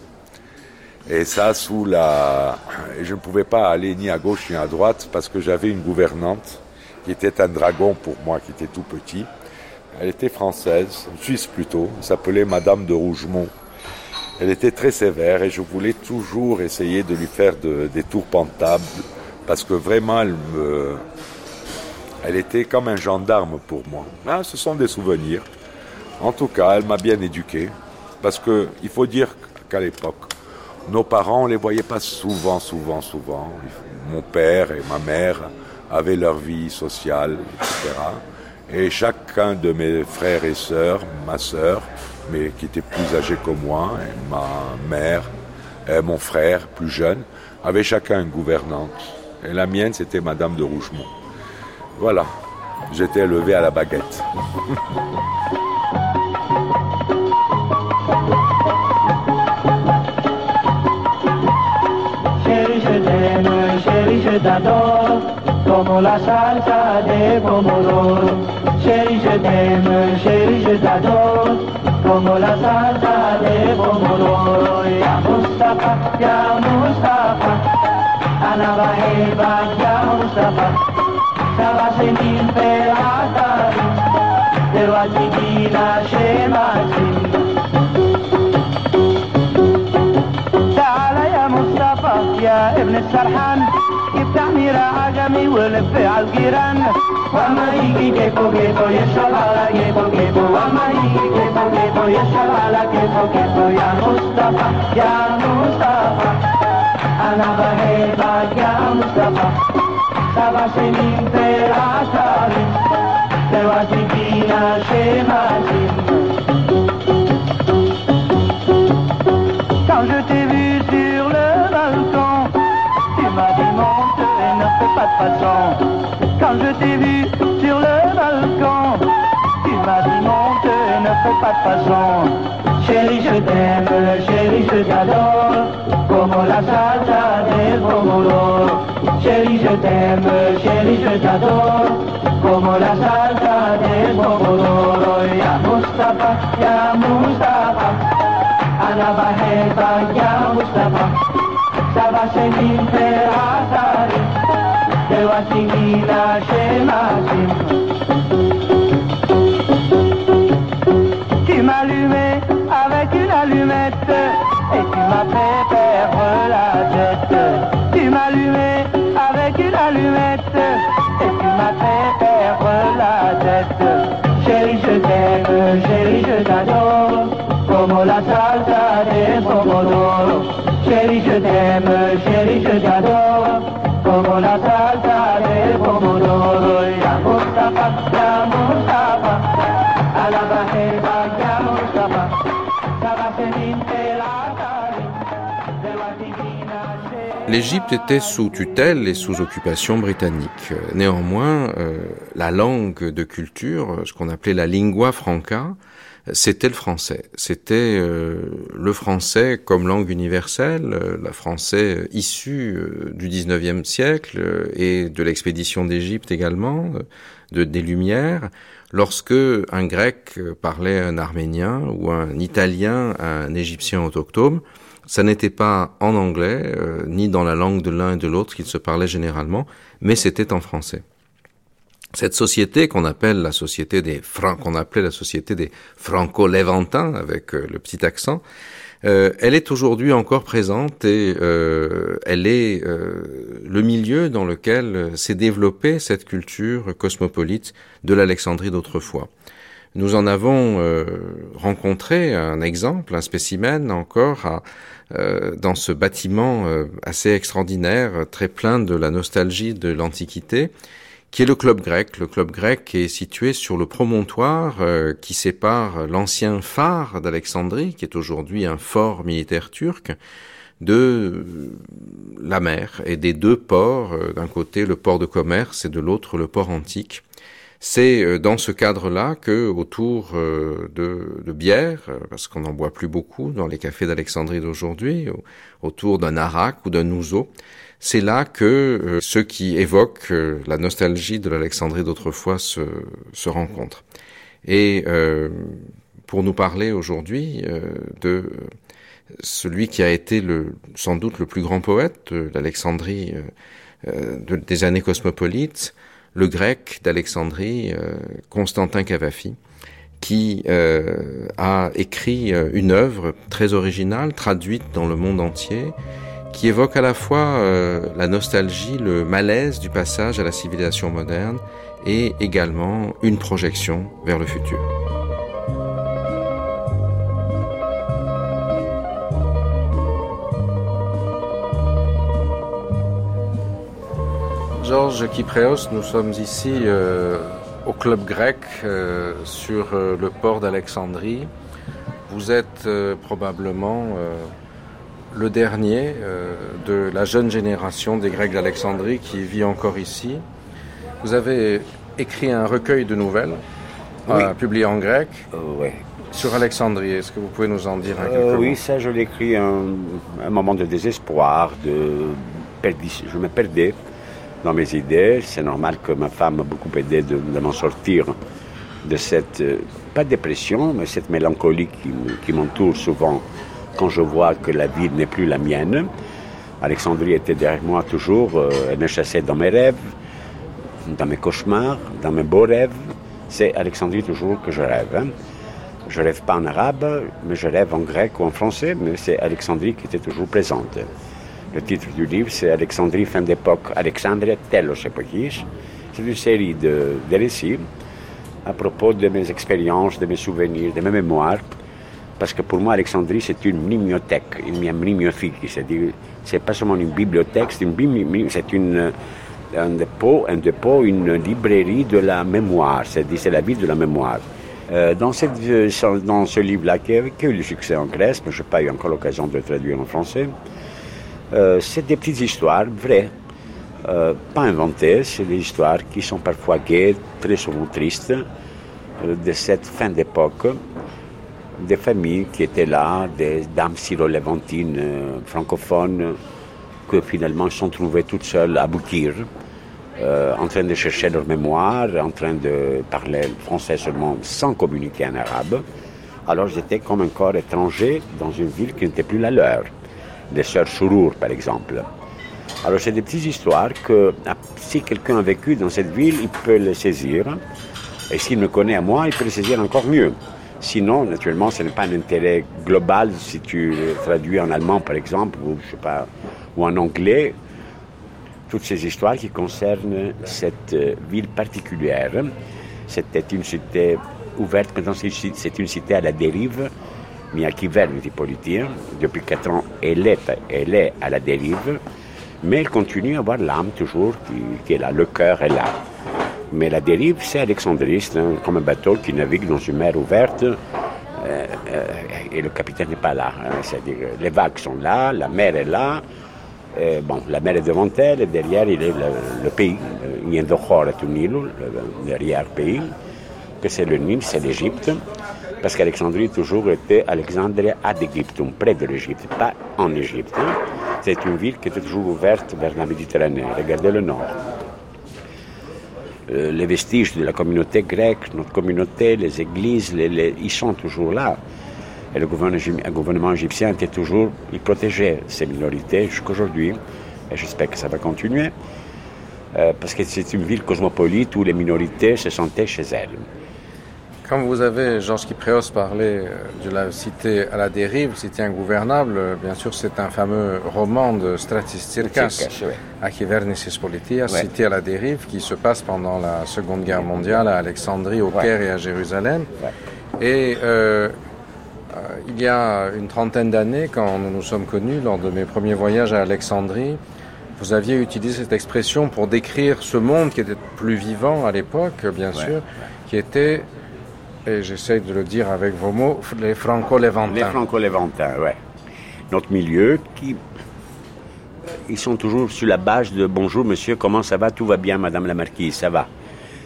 Et ça, sous la. Je ne pouvais pas aller ni à gauche ni à droite parce que j'avais une gouvernante qui était un dragon pour moi, qui était tout petit. Elle était française, suisse plutôt, s'appelait Madame de Rougemont. Elle était très sévère et je voulais toujours essayer de lui faire de- des tours pentables parce que vraiment elle. Elle était comme un gendarme pour moi. Ah, ce sont des souvenirs. En tout cas, elle m'a bien éduqué. Parce que il faut dire qu'à l'époque, nos parents, on les voyait pas souvent, souvent, souvent. Mon père et ma mère avaient leur vie sociale, etc. Et chacun de mes frères et sœurs, ma sœur, mais qui était plus âgée que moi, ma mère, et mon frère, plus jeune, avait chacun une gouvernante. Et la mienne, c'était Madame de Rougemont. Voilà, j'étais élevé à la baguette. comme la salsa des pomodoros. Chérie, je t'aime, chérie, je t'adore, comme la salsa des pomodoros. Ya Mustafa, ya Mustafa, Ana Baheba, ya Mustafa, Sabas en imperata, pero allí la shemasi. تعال يا مصطفى يا ابن السرحان افتح ميرا عجمي lefe algiran Wamaiki kepo kepo yeshabala kepo kepo Wamaiki kepo kepo yeshabala kepo kepo Ya Mustafa, ya Mustafa Ana baheba ya Mustafa Saba shenim peratari Tewa divina shemazim Quand je pas de façon. Chérie, je t'aime, chérie, je t'adore. Como la salsa del pomodoro. Chérie, je t'aime, chérie, je t'adore. Como la salsa del pomodoro. Ya Mustafa, ya Mustafa. Ana Bajepa, ya Mustafa. Saba Shemin Perasari. Dewa Shimina Shemasim. L'Égypte était sous tutelle et sous occupation britannique. Néanmoins, euh, la langue de culture, ce qu'on appelait la lingua franca, c'était le français. C'était euh, le français comme langue universelle, euh, la français issue euh, du 19e siècle euh, et de l'expédition d'Égypte également, de, des Lumières. Lorsque un grec parlait un arménien ou un italien un égyptien autochtone, ça n'était pas en anglais, ni dans la langue de l'un et de l'autre qu'ils se parlaient généralement, mais c'était en français. Cette société qu'on appelle la société des qu'on appelait la société des Franco-Lévantins avec euh, le petit accent, euh, elle est aujourd'hui encore présente et euh, elle est le milieu dans lequel s'est développée cette culture cosmopolite de l'Alexandrie d'autrefois. Nous en avons rencontré un exemple, un spécimen encore à, dans ce bâtiment assez extraordinaire, très plein de la nostalgie de l'Antiquité, qui est le club grec. Le club grec est situé sur le promontoire euh, qui sépare l'ancien phare d'Alexandrie, qui est aujourd'hui un fort militaire turc, de la mer et des deux ports, euh, d'un côté le port de commerce et de l'autre le port antique. C'est euh, dans ce cadre-là que, autour de, de bière, parce qu'on n'en boit plus beaucoup dans les cafés d'Alexandrie d'aujourd'hui, autour d'un arak ou d'un ouzo, c'est là que euh, ceux qui évoquent euh, la nostalgie de l'Alexandrie d'autrefois se, se, rencontrent. Et euh, pour nous parler aujourd'hui de celui qui a été le, sans doute le plus grand poète de l'Alexandrie des années cosmopolites, le grec d'Alexandrie, Constantin Cavafi, qui a écrit une œuvre très originale, traduite dans le monde entier, qui évoque à la fois euh, la nostalgie, le malaise du passage à la civilisation moderne et également une projection vers le futur. Georges Kypréos, nous sommes ici euh, au club grec euh, sur euh, le port d'Alexandrie. Vous êtes probablement le dernier de la jeune génération des Grecs d'Alexandrie qui vit encore ici. Vous avez écrit un recueil de nouvelles, oui. publié en grec, ouais. sur Alexandrie. Est-ce que vous pouvez nous en dire un quelques oui, mots? ça, je l'ai écrit un, un moment de désespoir, de je me perdais dans mes idées. C'est normal que ma femme m'a beaucoup aidé de, m'en sortir de cette, euh, pas dépression, mais cette mélancolie qui m'entoure souvent quand je vois que la vie n'est plus la mienne. Alexandrie était derrière moi toujours, euh, elle me chassait dans mes rêves, dans mes cauchemars, dans mes beaux rêves. C'est Alexandrie toujours que je rêve. hein. Je rêve pas en arabe, mais je rêve en grec ou en français, mais c'est Alexandrie qui était toujours présente. Le titre du livre, c'est Alexandrie, fin d'époque, Alexandria, telos epochis. C'est une série de, récits à propos de mes expériences, de mes souvenirs, de mes mémoires. Parce que pour moi, Alexandrie, c'est une bibliothèque, une bibliothèque. C'est-à-dire, c'est pas seulement une bibliothèque, c'est un dépôt, un dépôt, une librairie de la mémoire. C'est-à-dire, c'est la ville de la mémoire. Euh, dans, cette, euh, dans ce livre-là, qui a eu le succès en Grèce, mais je n'ai pas eu encore l'occasion de le traduire en français, euh, c'est des petites histoires vraies, euh, pas inventées, c'est des histoires qui sont parfois gaies, très souvent tristes, euh, de cette fin d'époque, des familles qui étaient là, des dames syro-levantines euh, francophones, que finalement sont trouvées toutes seules à Boukir, en train de chercher leur mémoire, en train de parler français seulement sans communiquer en arabe. Alors j'étais comme un corps étranger dans une ville qui n'était plus la leur, les sœurs Chourour par exemple. Alors c'est des petites histoires que ah, si quelqu'un a vécu dans cette ville, il peut le saisir. Et s'il me connaît à moi, il peut le saisir encore mieux. Sinon, naturellement, ce n'est pas un intérêt global si tu traduis en allemand, par exemple, ou, je sais pas, ou en anglais. Toutes ces histoires qui concernent cette euh, ville particulière. C'était une cité ouverte, maintenant c'est une cité à la dérive, mais à qui verdi politique. Depuis quatre ans, elle est, elle est à la dérive, mais elle continue à avoir l'âme toujours qui, est là, le cœur est là. Mais la dérive, c'est Alexandrie, c'est un- comme un bateau qui navigue dans une mer ouverte euh, euh, et le capitaine n'est pas là. hein. C'est-à-dire, les vagues sont là, la mer est là. bon, la mer est devant elle et derrière il est le, le pays. Il y a est Nil, le derrière-pays, que c'est le Nil, c'est l'Égypte. Parce qu'Alexandrie toujours était Alexandria ad Egyptum, près de l'Égypte, pas en Égypte. hein. C'est une ville qui était toujours ouverte vers la Méditerranée. Regardez le nord. Euh, les vestiges de la communauté grecque, notre communauté, les églises, ils sont toujours là. Et le gouvernement, le gouvernement égyptien était toujours, il protégeait ces minorités jusqu'aujourd'hui. Et j'espère que ça va continuer. Euh, parce que c'est une ville cosmopolite où les minorités se sentaient chez elles. Quand vous avez Georges Kyprios parlé euh, de la cité à la dérive, cité ingouvernable, euh, bien sûr c'est un fameux roman de Stratis Tsirkas. Achivernisis Politia, Ouais. cité à la dérive, qui se passe pendant la Seconde Guerre mondiale à Alexandrie, au. Caire et à Jérusalem. Et euh, il y a une trentaine d'années, quand nous nous sommes connus, lors de mes premiers voyages à Alexandrie, vous aviez utilisé cette expression pour décrire ce monde qui était plus vivant à l'époque, bien sûr, qui était, et j'essaie de le dire avec vos mots, les franco-lévantins. Les franco-lévantins, ouais. Notre milieu qui. Ils sont toujours sur la base de bonjour monsieur, comment ça va? Tout va bien, madame la marquise, ça va.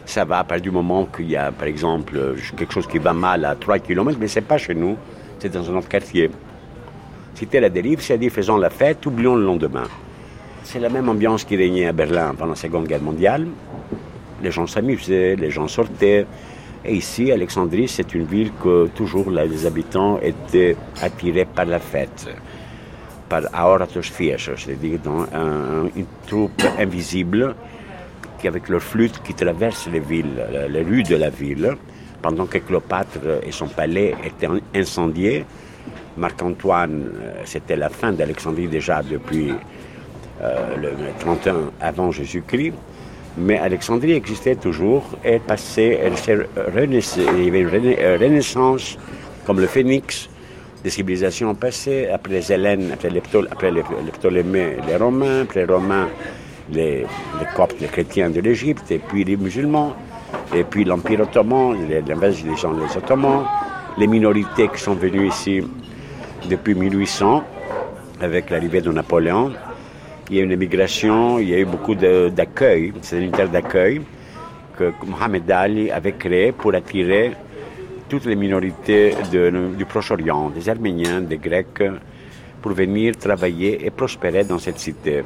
Ça va à partir du moment qu'il y a, par exemple, quelque chose qui va mal à 3 km, mais c'est pas chez nous, c'est dans un autre quartier. C'était la dérive, c'est-à-dire faisons la fête, oublions le lendemain. C'est la même ambiance qui régnait à Berlin pendant la Seconde Guerre mondiale. Les gens s'amusaient, les gens sortaient. Et ici, Alexandrie, c'est une ville que toujours les habitants étaient attirés par la fête, par aoratos c'est-à-dire une troupe invisible qui, avec leur flûte, qui traverse les villes, les rues de la ville, pendant que Cléopâtre et son palais étaient incendiés. Marc-Antoine, euh, c'était la fin d'Alexandrie déjà depuis euh, le 31 avant Jésus-Christ. Mais Alexandrie existait toujours, elle passait, elle s'est renaissée, il y avait une euh, renaissance comme le phénix des civilisations passées, après les Hélènes, après les, Ptolémées, les Romains, après les Romains, les, Coptes, les chrétiens de l'Égypte, et puis les musulmans, et puis l'Empire ottoman, l'invasion des Ottomans, les minorités qui sont venues ici depuis 1800, avec l'arrivée de Napoléon. Il y a eu une émigration, il y a eu beaucoup d'accueil, c'est une terre d'accueil que Mohamed Ali avait créé pour attirer toutes les minorités du Proche-Orient, des Arméniens, des Grecs, pour venir travailler et prospérer dans cette cité.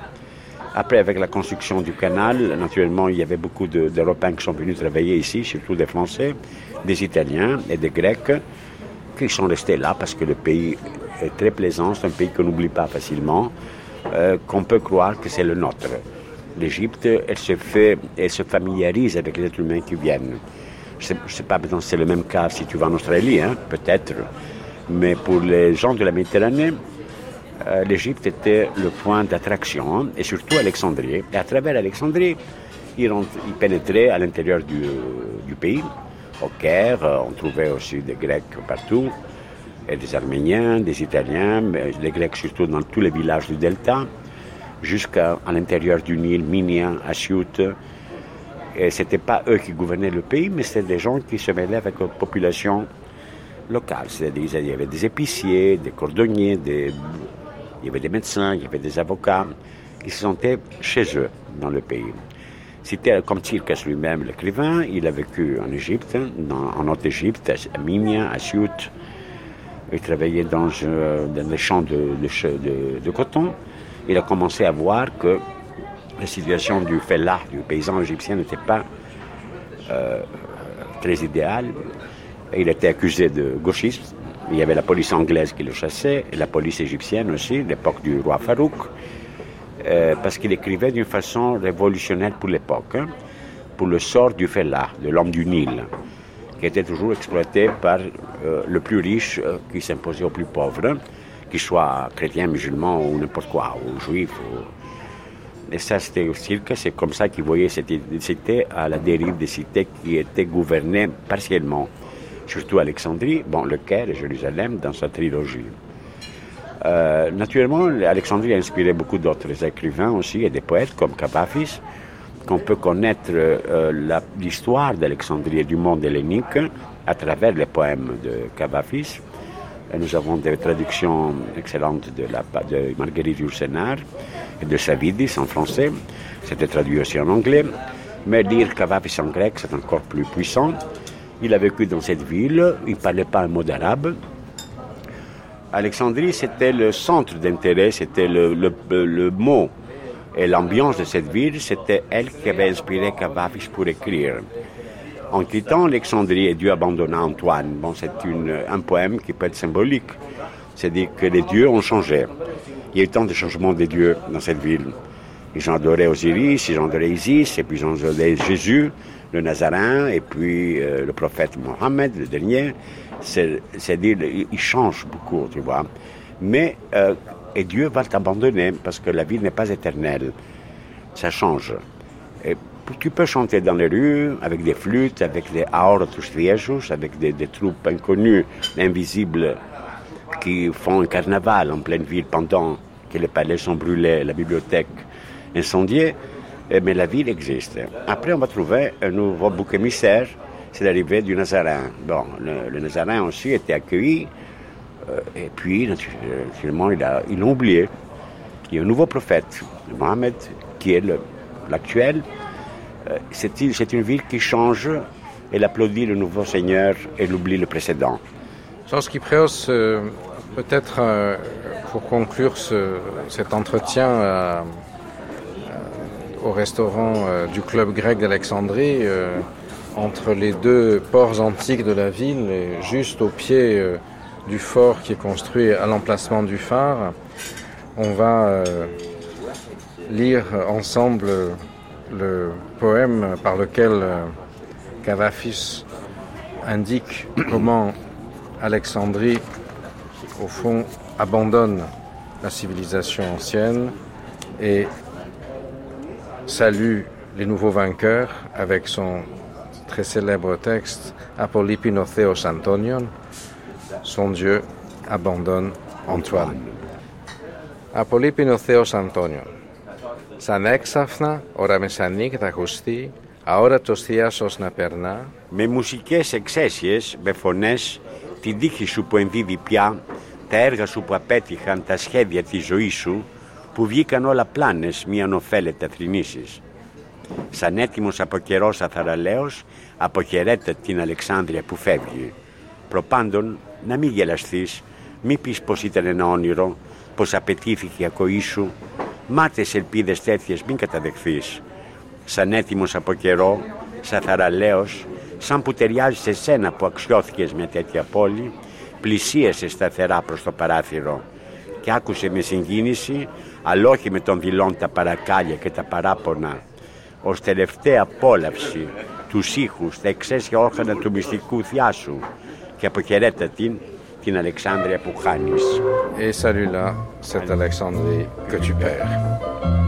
Après, avec la construction du canal, naturellement, il y avait beaucoup de- d'Européens qui sont venus travailler ici, surtout des Français, des Italiens et des Grecs, qui sont restés là parce que le pays est très plaisant, c'est un pays qu'on n'oublie pas facilement, euh, qu'on peut croire que c'est le nôtre. L'Égypte, elle se fait, elle se familiarise avec les êtres humains qui viennent. Je ne sais pas si c'est le même cas si tu vas en Australie, hein, peut-être, mais pour les gens de la Méditerranée, euh, l'Égypte était le point d'attraction, et surtout Alexandrie. Et à travers Alexandrie, il, il pénétrait à l'intérieur du, du, pays. Au Caire, euh, on trouvait aussi des Grecs partout, et des Arméniens, des Italiens, mais les Grecs surtout dans tous les villages du Delta, jusqu'à l'intérieur du Nil, Minia, Asiout. Et ce n'était pas eux qui gouvernaient le pays, mais c'était des gens qui se mêlaient avec la population locale. C'est-à-dire il y avait des épiciers, des cordonniers, des il y avait des médecins, il y avait des avocats qui se sentaient chez eux dans le pays. C'était comme Tirkas lui-même, l'écrivain, il a vécu en Égypte, en Haute-Égypte, à Minia, à. Il travaillait dans, les champs de, coton. Il a commencé à voir que la situation du fellah, du paysan égyptien, n'était pas euh, très idéale. Il était accusé de gauchisme, il y avait la police anglaise qui le chassait, et la police égyptienne aussi, l'époque du roi Farouk, euh, parce qu'il écrivait d'une façon révolutionnaire pour l'époque, hein, pour le sort du fellah, de l'homme du Nil, qui était toujours exploité par euh, le plus riche euh, qui s'imposait au plus pauvre, qu'il soit chrétien, musulman ou n'importe quoi, ou juif. Et ça, c'était aussi que c'est comme ça qu'il voyait cette cité à la dérive des cités qui étaient gouvernées partiellement surtout Alexandrie, bon, le Caire et Jérusalem dans sa trilogie. Euh, naturellement, Alexandrie a inspiré beaucoup d'autres écrivains aussi et des poètes comme Cavafis, qu'on peut connaître euh, l'histoire d'Alexandrie et du monde hellénique à travers les poèmes de Cavafis. nous avons des traductions excellentes de, la, de Marguerite Yourcenar et de Savidis en français. C'était traduit aussi en anglais. Mais lire Cavafis en grec, c'est encore plus puissant. Il a vécu dans cette ville, il ne parlait pas un mot d'arabe. Alexandrie, c'était le centre d'intérêt, c'était le, le, mot et l'ambiance de cette ville, c'était elle qui avait inspiré Cavafis pour écrire. En quittant Alexandrie Dieu abandonna Antoine, bon, c'est un poème qui peut être symbolique. C'est-à-dire que les dieux ont changé. Il y a eu tant de changements des dieux dans cette ville. Ils ont adoré Osiris, ils ont adoré Isis, et puis ils ont adoré Jésus le Nazarin et puis euh, le prophète Mohammed, le dernier. C'est-à-dire, il change beaucoup, tu vois. Mais, euh, et Dieu va t'abandonner parce que la vie n'est pas éternelle. Ça change. Et tu peux chanter dans les rues avec des flûtes, avec des aortos viejos, avec des, troupes inconnues, invisibles, qui font un carnaval en pleine ville pendant que les palais sont brûlés, la bibliothèque incendiée. Eh, mais la ville existe. Après, on va trouver un nouveau bouc émissaire, c'est l'arrivée du Nazarin. Bon, le, Nazarin aussi était accueilli, et puis, naturellement, il a, ils l'ont oublié. Il y a un nouveau prophète, Mohamed, qui est l'actuel. Euh, c'est une ville qui change, elle applaudit le nouveau Seigneur et oublie le précédent. Jean Skyprios, euh, peut-être pour conclure cet entretien au restaurant euh, du club grec d'Alexandrie, euh, entre les deux ports antiques de la ville, juste au pied euh, du fort qui est construit à l'emplacement du phare. On va lire ensemble le poème par lequel Cavafis indique comment Alexandrie, au fond, abandonne la civilisation ancienne et salue les nouveaux vainqueurs avec son très célèbre texte Apollipinotheos Antonion, son Dieu abandonne Antoine. Apollipinotheos Antonion. Σαν έξαφνα, ώρα μεσανύκτα ακουστεί, αόρατος θείασος να περνά. Με μουσικές εξαίσιες, με φωνές, την τύχη σου που ενδίδει πια, τα έργα σου που απέτυχαν, τα σχέδια της ζωής σου, που βγήκαν όλα πλάνες μη ανοφέλετε θρηνήσεις. Σαν έτοιμος από καιρός αθαραλέος, αποχαιρέτε την Αλεξάνδρεια που φεύγει. Προπάντων, να μην γελαστείς, μη πεις πως ήταν ένα όνειρο, πως απαιτήθηκε η ακοή σου, μάτες ελπίδες τέτοιες μην καταδεχθείς. Σαν έτοιμος από καιρό, σαν θαραλέος, σαν που ταιριάζει σε σένα που αξιώθηκες με τέτοια πόλη, πλησίασε σταθερά προς το παράθυρο και άκουσε με συγκίνηση αλλά όχι με τον δηλών τα παρακάλια και τα παράπονα, ως τελευταία απόλαυση τους ήχους, τα εξαίσια όργανα του μυστικού θειάσου Et salut là, cette Alexandrie que tu perds.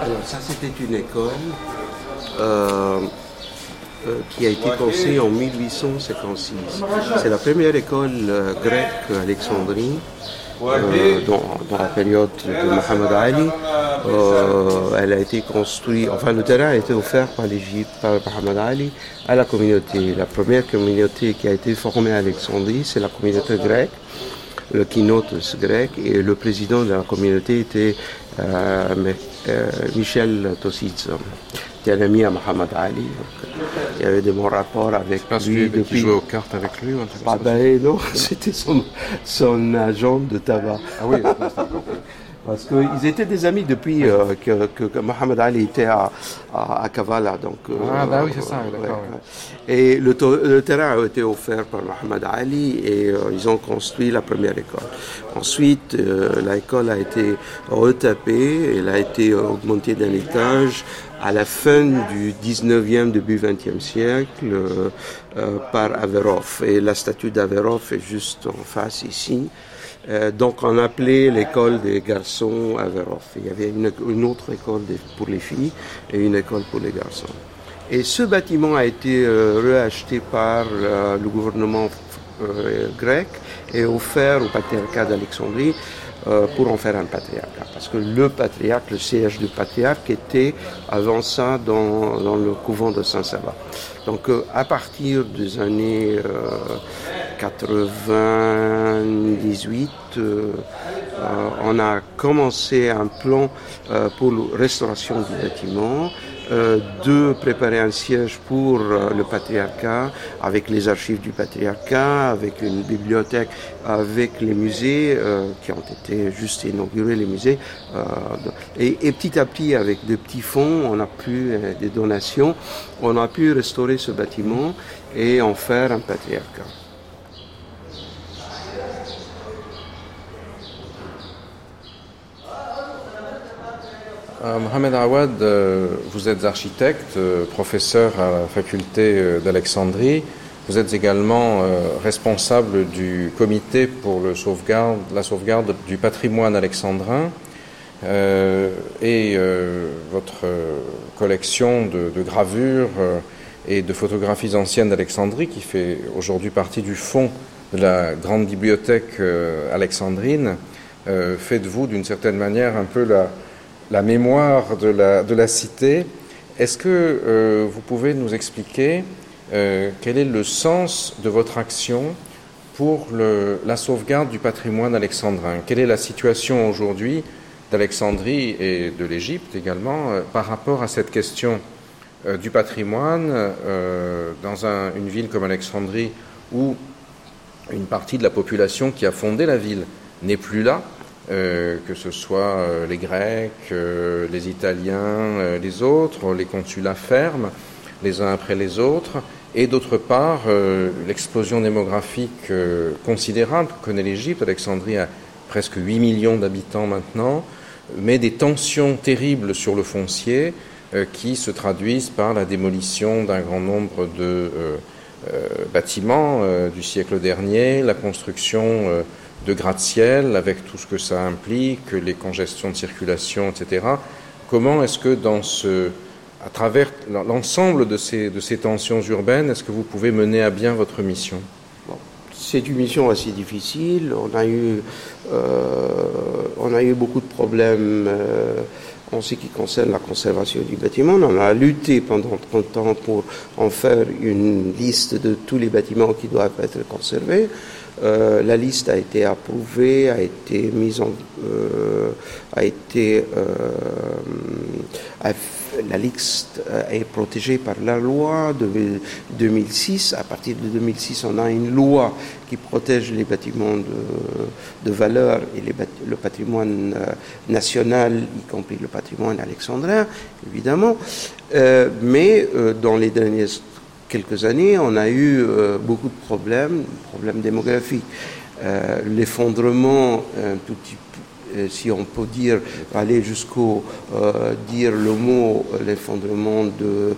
Alors ça c'était une école euh, euh, qui a été construite en 1856. C'est la première école euh, grecque à Alexandrie. dans, dans la période de Mohamed Ali, elle a été construite, enfin le terrain a été offert par l'Égypte, par Mohamed Ali, à la communauté. La première communauté qui a été formée à Alexandrie, c'est la communauté grecque le keynote grec et le président de la communauté était euh, euh, Michel Tossitz, qui un ami à Mohamed Ali. Il y avait de bons rapports avec Parce lui que depuis. tu jouais aux cartes avec lui Ah ben non, [LAUGHS] c'était son, son agent de tabac. Ah oui. Parce qu'ils étaient des amis depuis euh, que, Mohamed Ali était à, à, à Kavala. Donc, euh, Ah, bah oui, c'est ça, ouais, d'accord, ouais. Et le, terrain a été offert par Mohamed Ali et euh, ils ont construit la première école. Ensuite, euh, l'école a été retapée, elle a été augmentée d'un étage à la fin du 19e, début 20e siècle euh, euh, par Averov. Et la statue d'Averov est juste en face ici. Euh, donc on appelait l'école des garçons Averov. Il y avait une, autre école pour les filles et une école pour les garçons. Et ce bâtiment a été euh, racheté par euh, le gouvernement euh, grec et offert au patriarcat d'Alexandrie pour en faire un patriarcat. Parce que le patriarche, le siège du patriarche était avant ça dans, dans le couvent de Saint-Sava. Donc euh, à partir des années euh, 98, euh, euh, on a commencé un plan pour la restauration du bâtiment, de préparer un siège pour euh, le patriarcat, avec les archives du patriarcat, avec une bibliothèque, avec les musées euh, qui ont été juste inaugurés, les musées. euh, et, et petit à petit, avec de petits fonds, on a pu, euh, des donations, on a pu restaurer ce bâtiment et en faire un patriarcat. Euh, Mohamed Awad, euh, vous êtes architecte, euh, professeur à la faculté d'Alexandrie. Vous êtes également responsable du comité pour sauvegarde, la sauvegarde du patrimoine alexandrin. Et votre collection de, gravures et de photographies anciennes d'Alexandrie, qui fait aujourd'hui partie du fond de la grande bibliothèque alexandrine, fait de vous d'une certaine manière un peu la, la mémoire de la, cité. Est-ce que euh, vous pouvez nous expliquer euh, quel est le sens de votre action pour la sauvegarde du patrimoine alexandrin? Quelle est la situation aujourd'hui d'Alexandrie et de l'Égypte également euh, par rapport à cette question du patrimoine dans un- une ville comme Alexandrie où une partie de la population qui a fondé la ville n'est plus là, euh, que ce soit euh, les Grecs, euh, les Italiens, les autres, les consulats ferment les uns après les autres, et d'autre part l'explosion démographique considérable que connaît l'Égypte. Alexandrie a presque 8 millions d'habitants maintenant, mais des tensions terribles sur le foncier qui se traduisent par la démolition d'un grand nombre de bâtiments du siècle dernier, la construction de gratte-ciel avec tout ce que ça implique, les congestions de circulation, etc. Comment est-ce que à travers l'ensemble de ces, tensions urbaines, est-ce que vous pouvez mener à bien votre mission? C'est une mission assez difficile. On a eu, euh, beaucoup de problèmes euh, en ce qui concerne la conservation du bâtiment. On a lutté pendant 30 ans pour en faire une liste de tous les bâtiments qui doivent être conservés. Euh, la liste a été approuvée, a été mise en, euh, a été, euh, la liste est protégée par la loi de 2006. À partir de 2006, on a une loi qui protège les bâtiments de, valeur et le patrimoine national, y compris le patrimoine alexandrin, évidemment. Mais dans les dernières quelques années, on a eu euh, beaucoup de problèmes, problèmes démographiques. Euh, L'effondrement, un tout petit peu, euh, si on peut dire, aller jusqu'au dire le mot, l'effondrement de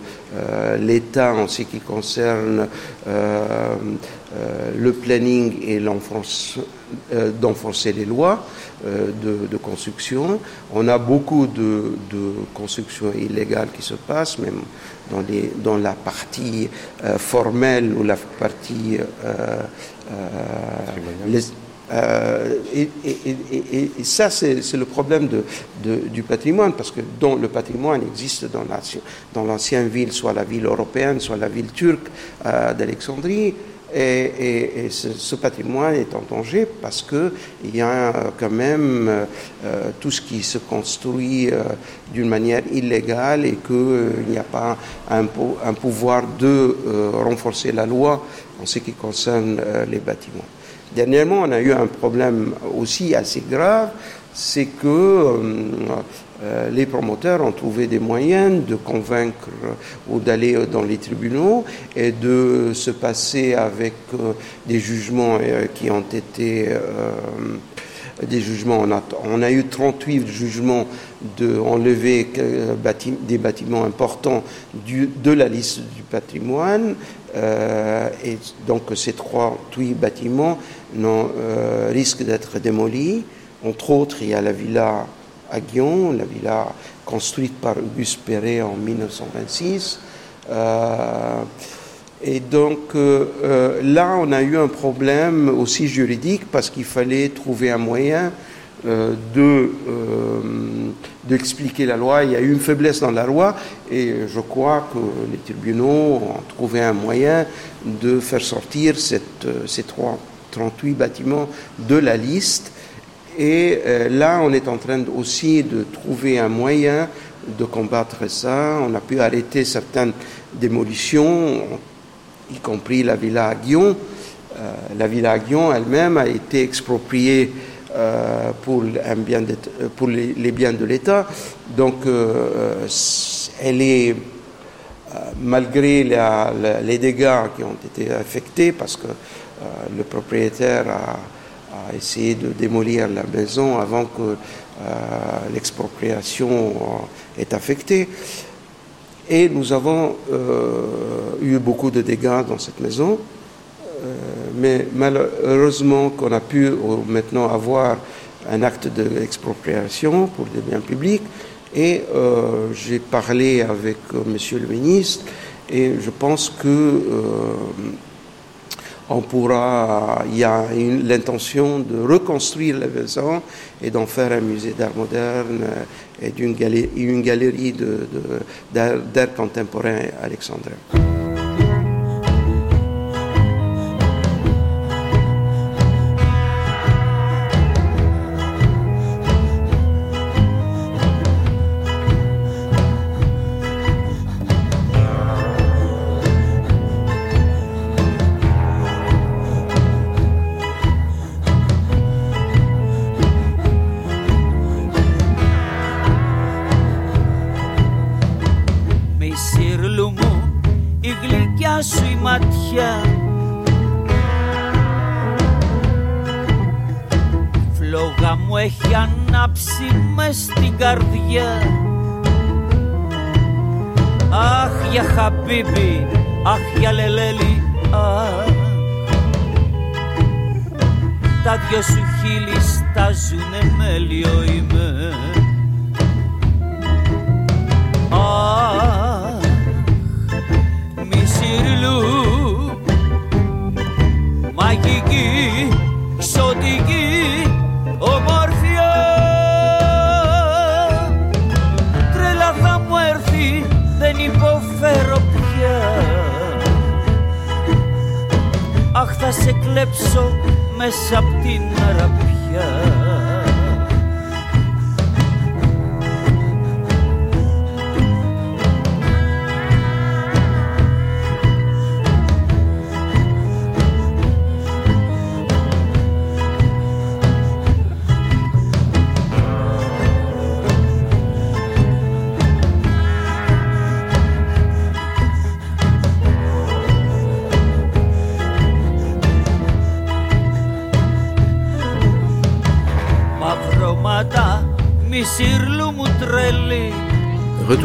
l'État en ce qui concerne le planning et euh, d'enfoncer les lois de, de construction. On a beaucoup de, de constructions illégales qui se passent, même dans, les, dans la partie euh, formelle ou la partie euh, euh, les- euh, et, et- et- et- et ça, c'est le problème de, de- du patrimoine, parce que dans le patrimoine existe dans l'ancien- dans l'ancienne ville, soit la ville européenne, soit la ville turque euh, d'Alexandrie. Et, ce, patrimoine est en danger parce que il y a euh, quand même euh, euh, tout ce qui se construit d'une manière illégale et qu'il n'y a pas un, po- un pouvoir de renforcer la loi en ce qui concerne les bâtiments. Dernièrement, on a eu un problème aussi assez grave, c'est que euh, les promoteurs ont trouvé des moyens de convaincre ou d'aller euh, dans les tribunaux et de se passer avec euh, des jugements qui ont été des jugements. On a, on a eu 38 jugements de enlever des bâtiments importants de la liste du patrimoine. et donc ces trois huit bâtiments non, risquent d'être démolis. Entre autres, il y a la villa à Guion, la villa construite par Auguste Perret en 1926. Euh, et donc euh, euh, là, on a eu un problème aussi juridique parce qu'il fallait trouver un moyen de d'expliquer la loi. Il y a eu une faiblesse dans la loi et je crois que les tribunaux ont trouvé un moyen de faire sortir ces trois, 38 bâtiments de la liste. Et euh, là, on est en train aussi de trouver un moyen de combattre ça. On a pu arrêter certaines démolitions, y compris la villa à Guion. Euh, la villa à Guion elle-même a été expropriée euh, pour, bien euh, les, biens de l'État. Donc, elle est, malgré les dégâts qui ont été affectés, parce que le propriétaire a, a essayé de démolir la maison avant que euh, l'expropriation est affectée. Et nous avons euh, eu beaucoup de dégâts dans cette maison. Euh, mais malheureusement qu'on a pu maintenant avoir un acte d'expropriation pour des biens publics et j'ai parlé avec monsieur le ministre et je pense que on pourra, il y a l'intention de reconstruire la maison et d'en faire un musée d'art moderne et galerie, une galerie de, de- d'art, d'art contemporain alexandrin.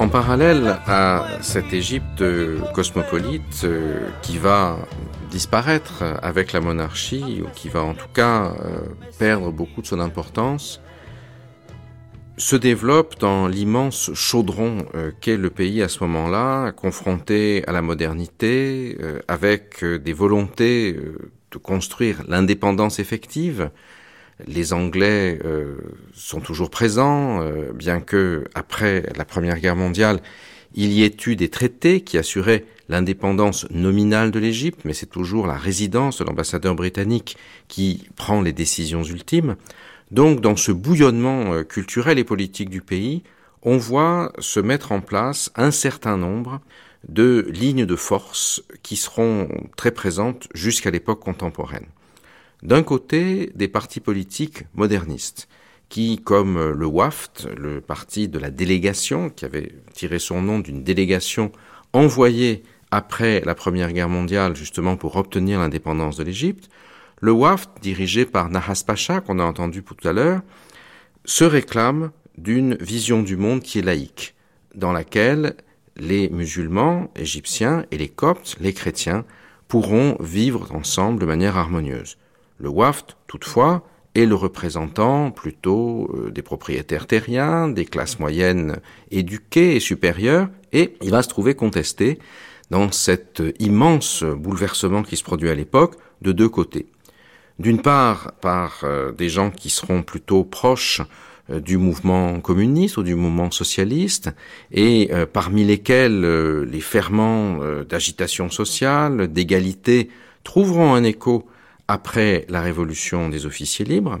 En parallèle à cette Égypte cosmopolite euh, qui va disparaître avec la monarchie, ou qui va en tout cas euh, perdre beaucoup de son importance, se développe dans l'immense chaudron euh, qu'est le pays à ce moment-là, confronté à la modernité, avec des volontés de construire l'indépendance effective. Les Anglais sont toujours présents, bien que après la Première Guerre mondiale, il y ait eu des traités qui assuraient l'indépendance nominale de l'Égypte, mais c'est toujours la résidence de l'ambassadeur britannique qui prend les décisions ultimes. Donc dans ce bouillonnement euh, culturel et politique du pays, on voit se mettre en place un certain nombre de lignes de force qui seront très présentes jusqu'à l'époque contemporaine. D'un côté, des partis politiques modernistes, qui, comme le WAFT, le parti de la délégation, qui avait tiré son nom d'une délégation envoyée après la Première Guerre mondiale justement pour obtenir l'indépendance de l'Égypte, le WAFT, dirigé par Nahas Pacha, qu'on a entendu tout à l'heure, se réclame d'une vision du monde qui est laïque, dans laquelle les musulmans égyptiens et les coptes, les chrétiens, pourront vivre ensemble de manière harmonieuse. Le WAFT, toutefois, est le représentant plutôt euh, des propriétaires terriens, des classes moyennes éduquées et supérieures, et il va se trouver contesté dans cet immense bouleversement qui se produit à l'époque de deux côtés. D'une part par euh, des gens qui seront plutôt proches euh, du mouvement communiste ou du mouvement socialiste, et parmi lesquels les ferments d'agitation sociale, d'égalité, trouveront un écho après la révolution des officiers libres,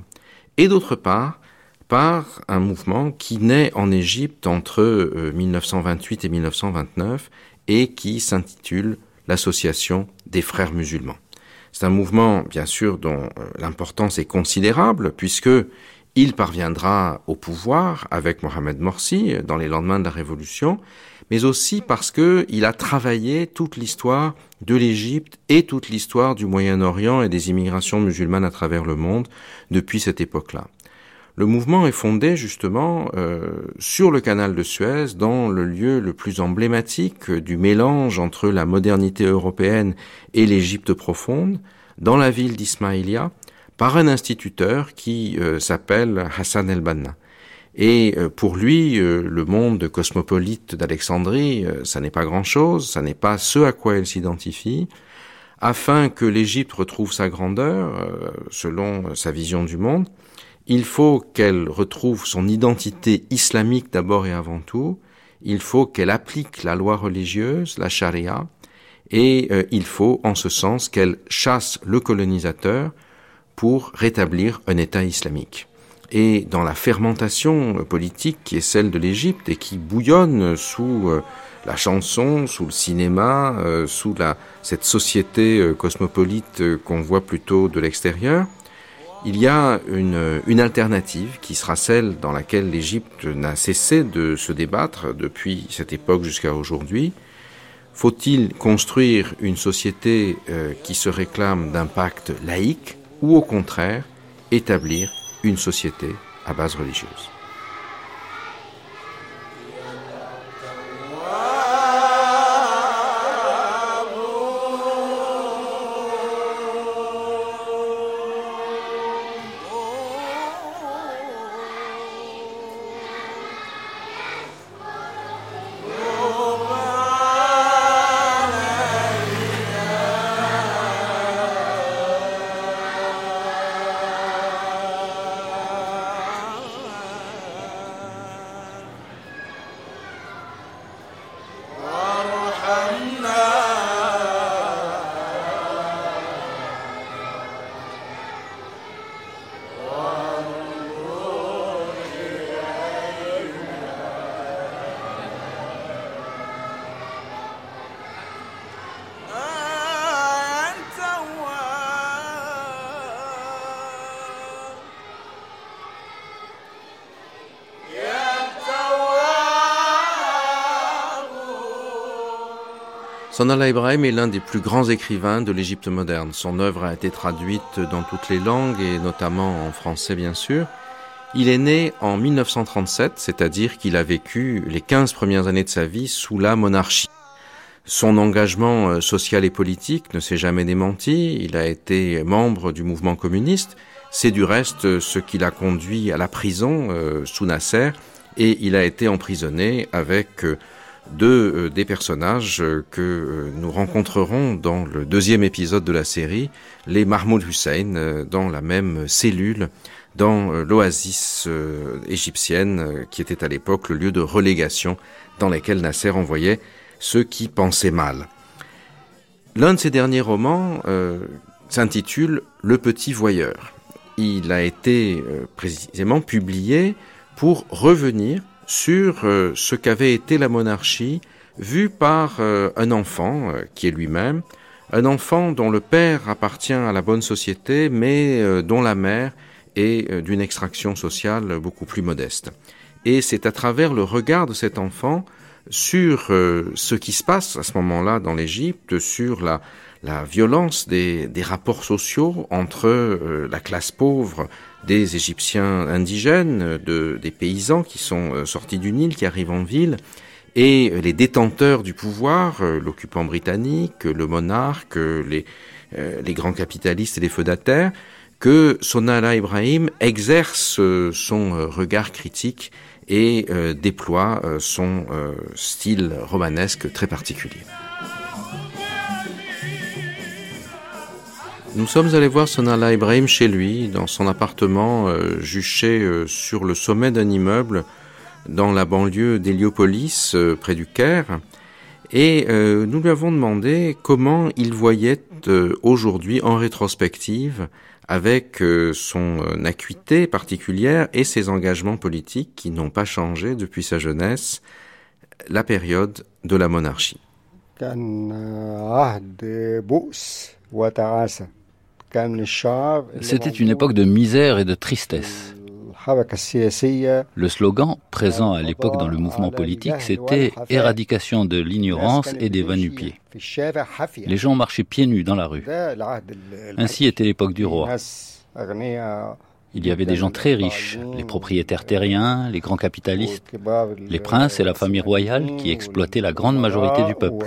et d'autre part par un mouvement qui naît en Égypte entre 1928 et 1929 et qui s'intitule l'Association des frères musulmans. C'est un mouvement, bien sûr, dont euh, l'importance est considérable, puisque il parviendra au pouvoir avec Mohamed Morsi euh, dans les lendemains de la Révolution, mais aussi parce qu'il a travaillé toute l'histoire de l'Égypte et toute l'histoire du Moyen-Orient et des immigrations musulmanes à travers le monde depuis cette époque-là. Le mouvement est fondé justement euh, sur le canal de Suez, dans le lieu le plus emblématique du mélange entre la modernité européenne et l'Égypte profonde, dans la ville d'Ismaïlia, par un instituteur qui euh, s'appelle Hassan el-Banna. Et euh, pour lui, le monde cosmopolite d'Alexandrie, ça n'est pas grand-chose, ça n'est pas ce à quoi elle s'identifie. Afin que l'Égypte retrouve sa grandeur, selon sa vision du monde, il faut qu'elle retrouve son identité islamique d'abord et avant tout, il faut qu'elle applique la loi religieuse, la charia, et euh, il faut en ce sens qu'elle chasse le colonisateur pour rétablir un État islamique. Et dans la fermentation politique qui est celle de l'Égypte et qui bouillonne sous euh, la chanson, sous le cinéma, euh, sous la, cette société cosmopolite qu'on voit plutôt de l'extérieur, il y a une, une, alternative qui sera celle dans laquelle l'Égypte n'a cessé de se débattre depuis cette époque jusqu'à aujourd'hui. Faut-il construire une société euh, qui se réclame d'un pacte laïque ou au contraire établir une société à base religieuse Sanala Ibrahim est l'un des plus grands écrivains de l'Égypte moderne. Son œuvre a été traduite dans toutes les langues et notamment en français bien sûr. Il est né en 1937, c'est-à-dire qu'il a vécu les 15 premières années de sa vie sous la monarchie. Son engagement euh, social et politique ne s'est jamais démenti, il a été membre du mouvement communiste, c'est du reste ce qui l'a conduit à la prison euh, sous Nasser, et il a été emprisonné avec euh, deux des personnages que nous rencontrerons dans le deuxième épisode de la série, les Mahmoud Hussein, dans la même cellule dans euh, l'oasis euh, égyptienne euh, qui était à l'époque le lieu de relégation dans lequel Nasser envoyait ceux qui pensaient mal. L'un de ses derniers romans s'intitule Le Petit Voyeur. Il a été précisément publié pour revenir sur ce qu'avait été la monarchie vue par un enfant qui est lui-même, un enfant dont le père appartient à la bonne société mais dont la mère et euh, d'une extraction sociale beaucoup plus modeste. Et c'est à travers le regard de cet enfant sur euh, ce qui se passe à ce moment-là dans l'Égypte, sur la, la violence des, des, rapports sociaux entre euh, la classe pauvre des Égyptiens indigènes, de, des paysans qui sont sortis du Nil, qui arrivent en ville, et les détenteurs du pouvoir, l'occupant britannique, le monarque, les, les grands capitalistes et les feudataires, que Sonala Ibrahim exerce euh, son euh, regard critique et euh, déploie son style romanesque très particulier. Nous sommes allés voir Sonala Ibrahim chez lui, dans son appartement juché sur le sommet d'un immeuble dans la banlieue d'Héliopolis, près du Caire, et nous lui avons demandé comment il voyait aujourd'hui en rétrospective avec euh, son euh, acuité particulière et ses engagements politiques qui n'ont pas changé depuis sa jeunesse, la période de la monarchie. C'était une époque de misère et de tristesse. Le slogan présent à l'époque dans le mouvement politique, c'était éradication de l'ignorance et des va-nu-pieds. Les gens marchaient pieds nus dans la rue. Ainsi était l'époque du roi. Il y avait des gens très riches, les propriétaires terriens, les grands capitalistes, les princes et la famille royale qui exploitaient la grande majorité du peuple.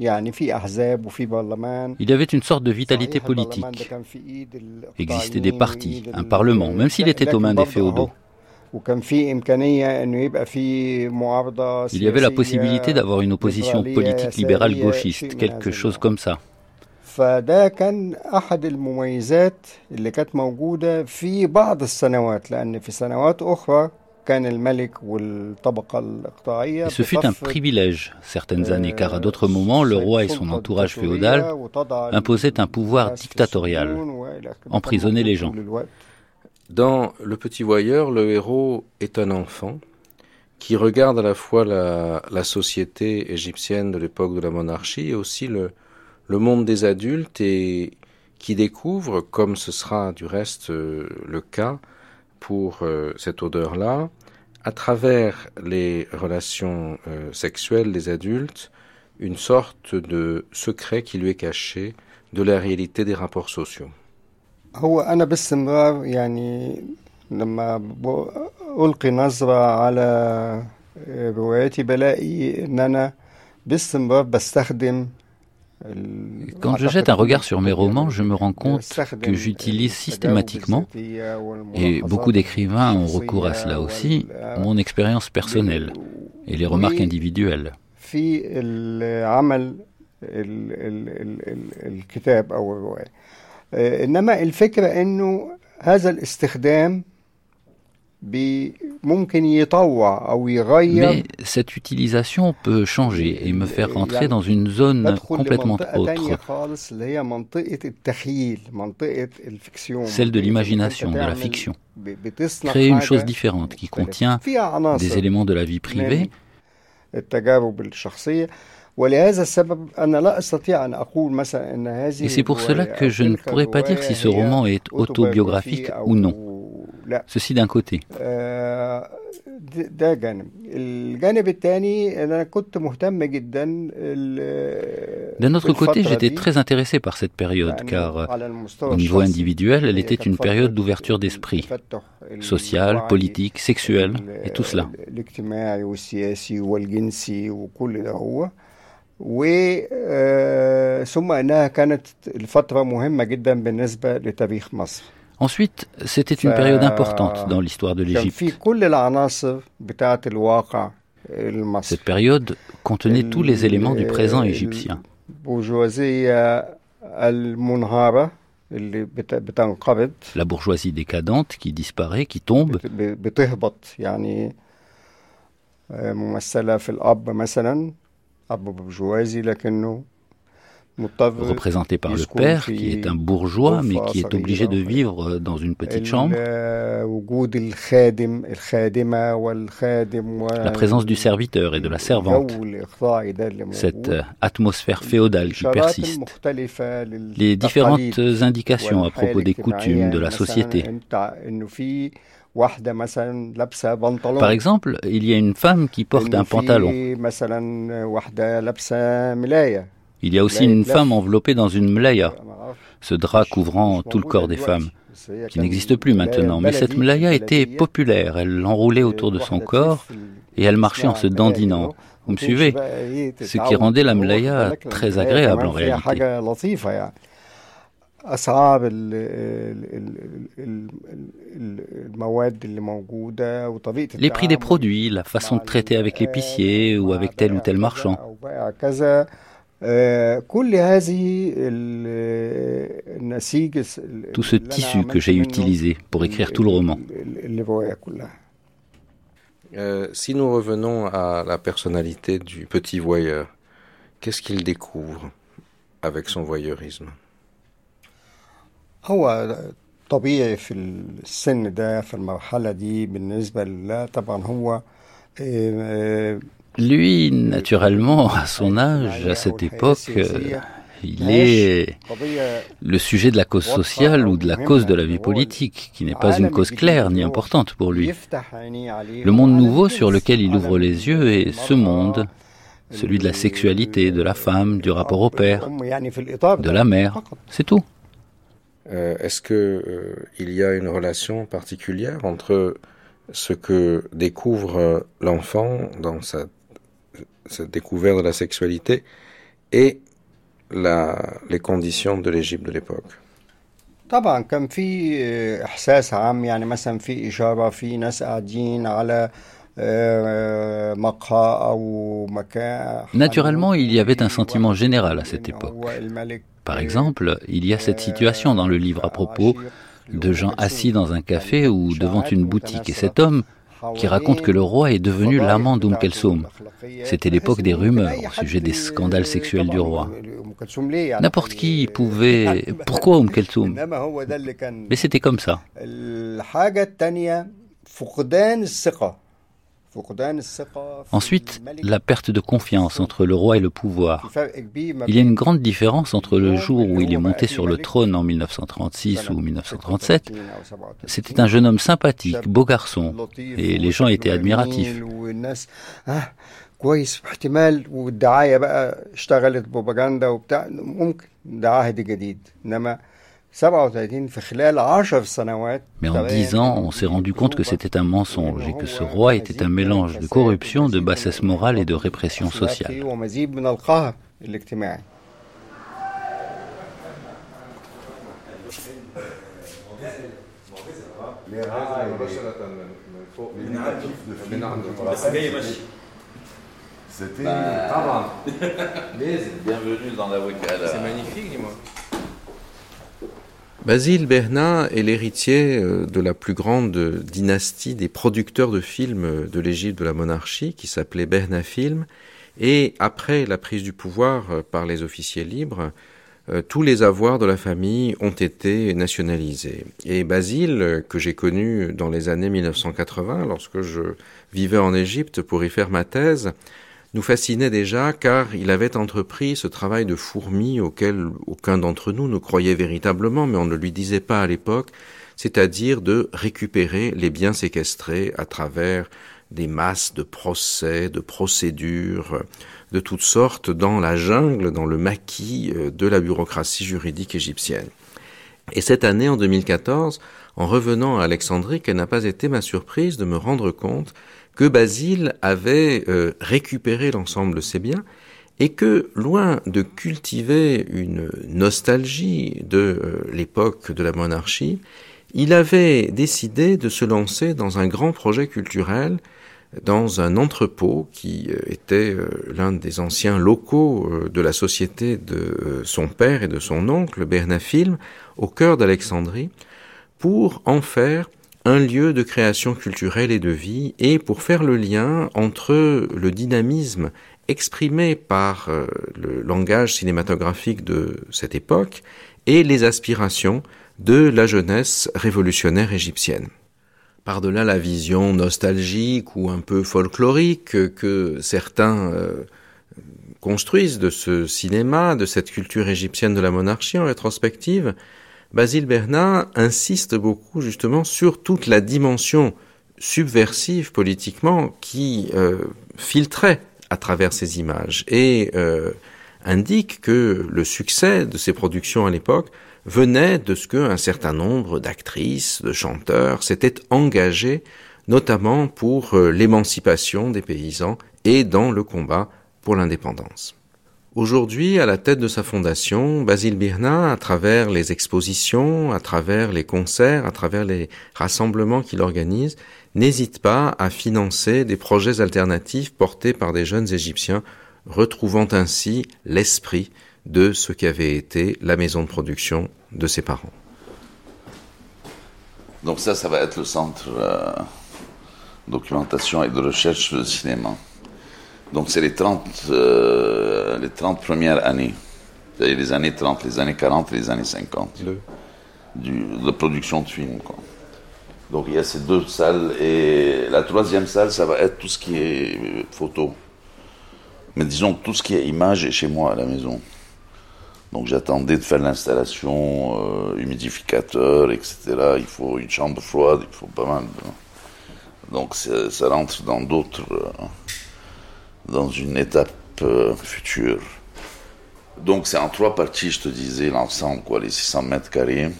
Il y avait une sorte de vitalité politique. Existaient des partis, un parlement, même s'il était aux mains des féodaux. Il y avait la possibilité d'avoir une opposition politique libérale gauchiste, quelque chose comme ça. فده كان أحد المميزات اللي كانت موجودة في بعض السنوات لأن في سنوات أخرى et ce fut un privilège certaines années, car à d'autres moments, le roi et son entourage féodal imposaient un pouvoir dictatorial, emprisonnaient les gens. Dans Le Petit Voyeur, le héros est un enfant qui regarde à la fois la, la société égyptienne de l'époque de la monarchie et aussi le, le monde des adultes et qui découvre, comme ce sera du reste euh, le cas, pour euh, cette odeur-là, à travers les relations euh, sexuelles des adultes, une sorte de secret qui lui est caché de la réalité des rapports sociaux. هو أنا باستمرار يعني لما ألقي نظرة على رواياتي بلاقي إن أنا باستمرار بستخدم Quand je jette un regard sur mes romans, je me rends compte que j'utilise systématiquement, et beaucoup d'écrivains ont recours à cela aussi, mon expérience personnelle et les remarques individuelles. ممكن يطوع أو يغير Mais cette utilisation peut changer et me faire entrer dans une zone complètement autre, celle de l'imagination, de la fiction. Créer une chose différente qui contient des éléments de la vie privée. Et c'est pour cela que je ne pourrais pas dire si ce roman est autobiographique ou non. لا Ceci d'un côté. آه، ده ده جانب الجانب الثاني أنا كنت مهتم جدا ال- D'un autre côté, بالفترة j'étais دي très intéressé par cette période, لأنه car euh, على المستوى au niveau الشخصي individuel, elle هي était كانت une فترة période d'ouverture d'esprit, التفتح sociale, الوعي politique, sexuelle, et tout cela. الاجتماعي والسياسي والجنسي وكل ده هو و آه، ثم انها كانت الفتره مهمه جدا بالنسبه لتاريخ مصر Ensuite, c'était une ف- période importante dans l'histoire de كان l'Égypte. في كل العناصر بتاعه الواقع المصري Cette période contenait tous les éléments du présent égyptien. البورجوازيه المنهاره اللي بت- بتنقبض La bourgeoisie décadente qui disparaît, qui tombe, بت- ب- بتهبط يعني آه، ممثلة في الأب مثلا أب برجوازي لكنه représenté par le père, qui est un bourgeois, mais qui est obligé de vivre euh, dans une petite chambre. La présence du serviteur et de la servante. Cette euh, atmosphère féodale qui persiste. Les différentes indications à propos des coutumes de la société. Par exemple, il y a une femme qui porte un pantalon. في مثلا واحدة لابسة ملاية Il y a aussi une femme enveloppée dans une mlaya, ce drap couvrant tout le corps des femmes, qui n'existe plus maintenant. Mais cette mlaya était populaire. Elle l'enroulait autour de son corps et elle marchait en se dandinant. Vous me suivez Ce qui rendait la mlaya très agréable en réalité. حاجة لطيفة يعني أصعاب ال- ال- ال- ال- ال- المواد اللي موجودة وطريقة Les prix des التعامل produits, la façon de traiter avec l'épicier ou avec tel ou tel marchand. أو بائع كذا آه، كل هذه ال- النسيج الس- Tout ce اللي أنا tissu que عملت j'ai منه utilisé pour écrire tout le roman. ال- الرواية كلها Euh, si nous revenons à la personnalité du petit voyeur, qu'est-ce qu'il découvre avec son voyeurisme هو طبيعي في السن ده في المرحلة دي بالنسبة لله طبعا هو آه، Lui, naturellement, à son âge, à cette époque, euh, il est le sujet de la cause sociale ou de la cause de la vie politique, qui n'est pas une cause claire ni importante pour lui. Le monde nouveau sur lequel il ouvre les yeux est ce monde, celui de la sexualité, de la femme, du rapport au père, de la mère, c'est tout. Euh, est-ce qu'il euh, y a une relation particulière entre ce que découvre euh, l'enfant dans sa cette découverte de la sexualité et la, les conditions de l'Égypte de l'époque طبعا كان في آه، إحساس عام يعني مثلا في إشارة في ناس قاعدين على آه، مقهى أو مكان Naturellement, il y avait un sentiment général à cette époque. هو الملك Par exemple, il y a cette situation dans le livre à propos de gens assis dans un café ou devant une boutique et cet homme qui raconte que le roi est devenu l'amant d'Oum Kalsoum. C'était l'époque des rumeurs au sujet des scandales sexuels du roi. N'importe qui pouvait... Pourquoi Oum Kalsoum Mais c'était comme ça. Ensuite, la perte de confiance entre le roi et le pouvoir. Il y a une grande différence entre le jour où il est monté sur le trône en 1936 ou 1937. C'était un jeune homme sympathique, beau garçon, et les gens étaient admiratifs. Mais en dix ans, on s'est rendu compte que c'était un mensonge et que ce roi était un mélange de corruption, de bassesse morale et de répression sociale. C'était... Bienvenue dans la C'est magnifique, dis-moi. Basile Bernat est l'héritier euh, de la plus grande dynastie des producteurs de films de l'Égypte de la monarchie, qui s'appelait Bernat Film. Et après la prise du pouvoir euh, par les officiers libres, euh, tous les avoirs de la famille ont été nationalisés. Et Basile, que j'ai connu dans les années 1980, lorsque je vivais en Égypte pour y faire ma thèse, nous fascinait déjà car il avait entrepris ce travail de fourmi auquel aucun d'entre nous ne croyait véritablement, mais on ne lui disait pas à l'époque, c'est-à-dire de récupérer les biens séquestrés à travers des masses de procès, de procédures, de toutes sortes dans la jungle, dans le maquis euh, de la bureaucratie juridique égyptienne. Et cette année, en 2014, en revenant à Alexandrie, quelle n'a pas été ma surprise de me rendre compte que Basile avait euh, récupéré l'ensemble de ses biens et que, loin de cultiver une nostalgie de euh, l'époque de la monarchie, il avait décidé de se lancer dans un grand projet culturel dans un entrepôt qui euh, était l'un des anciens locaux de la société de son père et de son oncle, Bernafilm, au cœur d'Alexandrie, pour en faire un lieu de création culturelle et de vie, et pour faire le lien entre le dynamisme exprimé par euh, le langage cinématographique de cette époque et les aspirations de la jeunesse révolutionnaire égyptienne. Par-delà la vision nostalgique ou un peu folklorique que certains euh, construisent de ce cinéma, de cette culture égyptienne de la monarchie en rétrospective, Basile Bernat insiste beaucoup justement sur toute la dimension subversive politiquement qui euh, filtrait à travers ces images et euh, indique que le succès de ces productions à l'époque venait de ce qu'un certain nombre d'actrices, de chanteurs s'étaient engagés notamment pour euh, l'émancipation des paysans et dans le combat pour l'indépendance. Aujourd'hui, à la tête de sa fondation, Basile Birna, à travers les expositions, à travers les concerts, à travers les rassemblements qu'il organise, n'hésite pas à financer des projets alternatifs portés par des jeunes Égyptiens, retrouvant ainsi l'esprit de ce qu'avait été la maison de production de ses parents. Donc ça, ça va être le centre euh, documentation et de recherche de cinéma. Donc c'est les 30, euh, les 30 premières années, c'est-à-dire les années 30, les années 40 et les années 50 du, de la production de films. Quoi. Donc il y a ces deux salles et la troisième salle, ça va être tout ce qui est photo. Mais disons tout ce qui est image est chez moi à la maison. Donc j'attendais de faire l'installation, euh, humidificateur, etc. Il faut une chambre froide, il faut pas mal. Donc ça rentre dans d'autres... Euh, dans une étape euh, future. Donc c'est en trois parties, je te disais, l'ensemble, quoi, les 600 mètres carrés.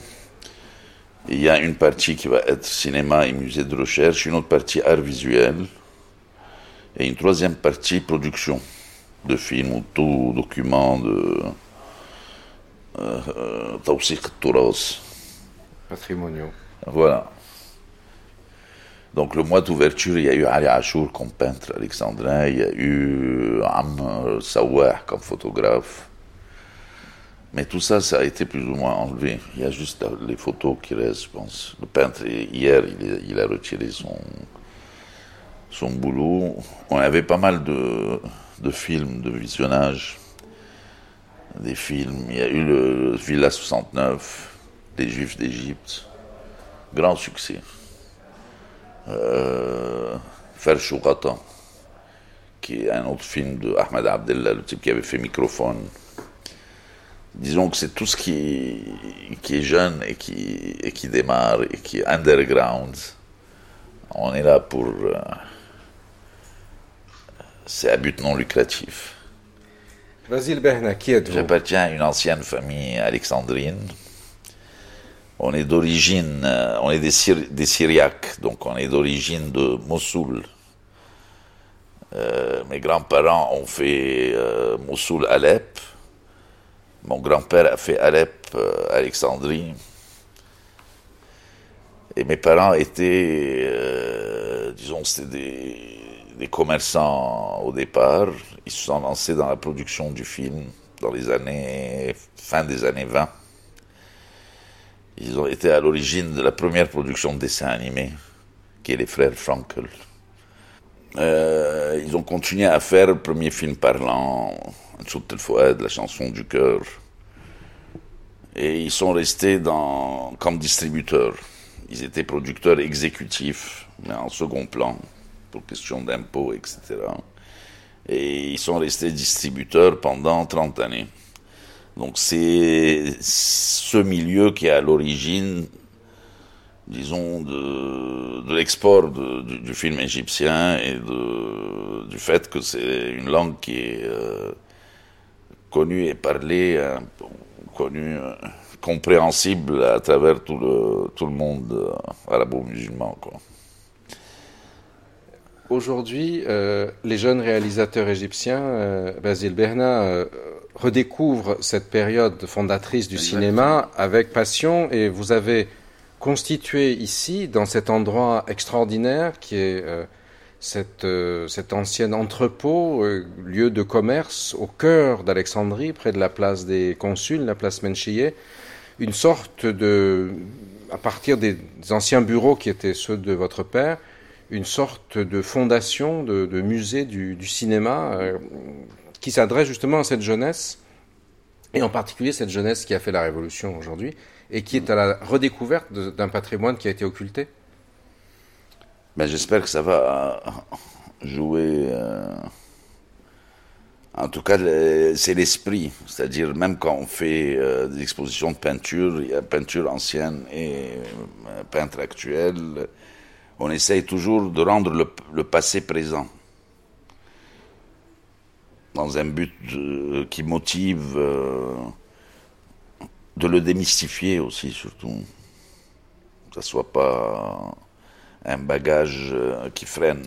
Il y a une partie qui va être cinéma et musée de recherche, une autre partie art visuel, et une troisième partie production de films ou tout document de euh, euh patrimoniaux. Voilà. Donc le mois d'ouverture, il y a eu Ali comme peintre alexandrin, il y a eu Am Sawah comme photographe. Mais tout ça, ça a été plus ou moins enlevé. Il y a juste les photos qui restent, je pense. Le peintre, hier, il, a retiré son, boulot. On avait pas mal de, films, de visionnage. Des films. Il y a eu le Villa 69, Les Juifs d'Égypte. Grand succès euh, qui est un autre film de Ahmed Abdellah, le type qui avait fait Microphone. Disons que c'est tout ce qui, qui est jeune et qui, et qui démarre et qui est underground. On est là pour. Euh, c'est à but non lucratif. Basile Behna, qui êtes-vous? J'appartiens à une ancienne famille alexandrine on est d'origine, euh, on est des, Syriaques, donc on est d'origine de Mossoul. Euh, mes grands-parents ont fait euh, Mossoul-Alep. Mon grand-père a fait Alep, Alexandrie. Et mes parents étaient, disons, des, commerçants au départ. Ils se sont lancés dans la production du film dans les années, fin des années 20. Ils ont été à l'origine de la première production de dessin animé, qui est les frères Frankel. Euh, ils ont continué à faire le premier film parlant, Nchout el la chanson du cœur. Et ils sont restés dans, comme distributeurs. Ils étaient producteurs exécutifs, mais en second plan, pour question d'impôts, etc. Et ils sont restés distributeurs pendant 30 années. Donc c'est ce milieu qui est à l'origine, disons, de, l'export du, film égyptien et du fait que c'est une langue qui est euh, connue et parlée, euh, connue, euh, compréhensible à travers tout le, tout le monde euh, arabo-musulman. Aujourd'hui, euh, les jeunes réalisateurs égyptiens, Basile Berna, redécouvrent cette période fondatrice du Exactement. cinéma avec passion et vous avez constitué ici, dans cet endroit extraordinaire qui est euh, cette, euh, cet ancien entrepôt, euh, lieu de commerce au cœur d'Alexandrie, près de la place des consuls, la place Menchiyeh, une sorte de, à partir des anciens bureaux qui étaient ceux de votre père, une sorte de fondation, de, de musée du, du cinéma qui s'adresse justement à cette jeunesse, et en particulier cette jeunesse qui a fait la révolution aujourd'hui, et qui est à la redécouverte d'un patrimoine qui a été occulté ben, J'espère que ça va jouer... Euh... En tout cas, c'est l'esprit. C'est-à-dire, même quand on fait euh, des expositions de peinture, il y a peinture ancienne et euh, peintre actuel, on essaye toujours de rendre le passé présent, dans un but de, qui motive euh, de le démystifier aussi, surtout. Que ça soit pas un bagage euh, qui freine.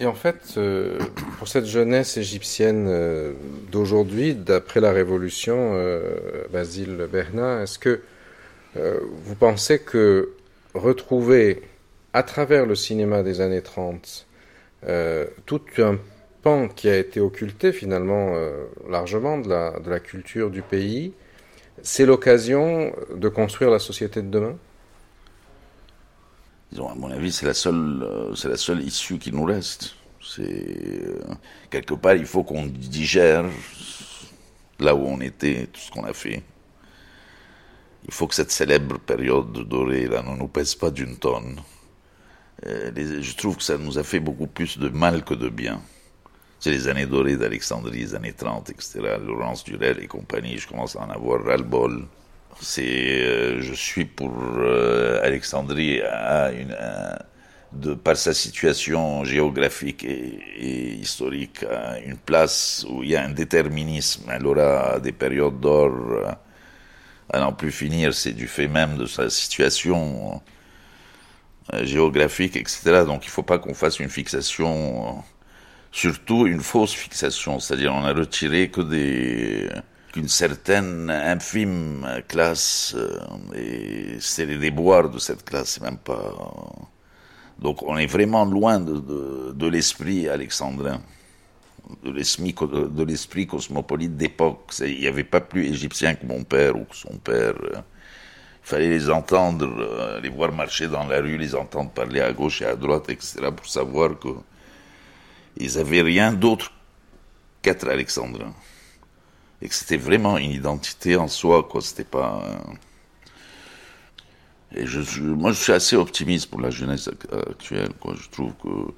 Et en fait, euh, pour cette jeunesse égyptienne euh, d'aujourd'hui, d'après la Révolution, euh, Basile Bernat, est-ce que euh, vous pensez que retrouver à travers le cinéma des années 30 euh, tout un pan qui a été occulté finalement euh, largement de la, culture du pays, c'est l'occasion de construire la société de demain Disons, à mon avis, c'est la seule, euh, issue qui nous reste. Quelque part, il faut qu'on digère là où on était, tout ce qu'on a fait. Il faut que cette célèbre période dorée là ne nous pèse pas d'une tonne. Euh, je trouve que ça nous a fait beaucoup plus de mal que de bien. C'est les années dorées d'Alexandrie, les années 30, etc. Laurence Durel et compagnie, je commence à en avoir ras-le-bol euh, je suis pour euh, Alexandrie à une de par sa situation géographique et, et, historique à une place où il y a un déterminisme elle aura des périodes d'or à n'en plus finir c'est du fait même de sa situation géographique etc donc il faut pas qu'on fasse une fixation euh, surtout une fausse fixation c'est-à-dire on a retiré que des qu'une certaine infime classe euh, et c'est les déboires de cette classe, même pas. Donc on est vraiment loin de, de, l'esprit alexandrin, de l'esprit cosmopolite d'époque. Il n'y avait pas plus égyptien que mon père ou que son père. Il fallait les entendre, euh, les voir marcher dans la rue, les entendre parler à gauche et à droite, etc., pour savoir que ils avaient rien d'autre qu'être alexandrins et que c'était vraiment une identité en soi, quoi. C'était pas. Et je, moi, je suis assez optimiste pour la jeunesse actuelle, quoi. Je trouve que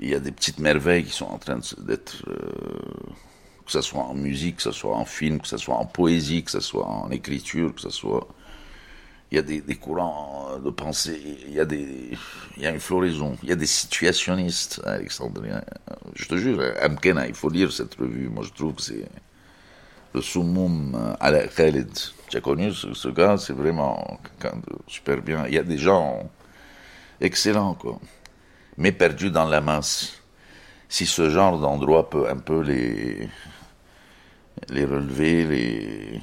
il y a des petites merveilles qui sont en train d'être, euh, que ce soit en musique, que ce soit en film, que ce soit en poésie, que ce soit en écriture, que ce soit. Il y a des, courants de pensée, il y a des, il y a une floraison, il y a des situationnistes, Alexandrien. Je te jure, Amkena, il faut lire cette revue. Moi, je trouve que c'est le Soumoum Ala Khalid. Tu as connu ce, ce gars, c'est vraiment quelqu'un de super bien. Il y a des gens excellents, quoi, mais perdus dans la masse. Si ce genre d'endroit peut un peu les, les relever, les...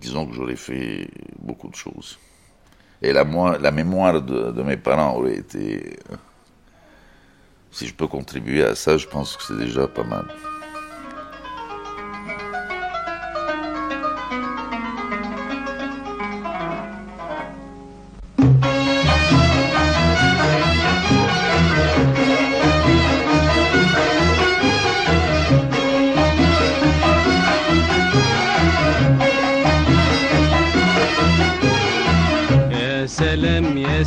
disons que j'aurais fait beaucoup de choses. Et la, la mémoire de, de mes parents aurait été... Si je peux contribuer à ça, je pense que c'est déjà pas mal.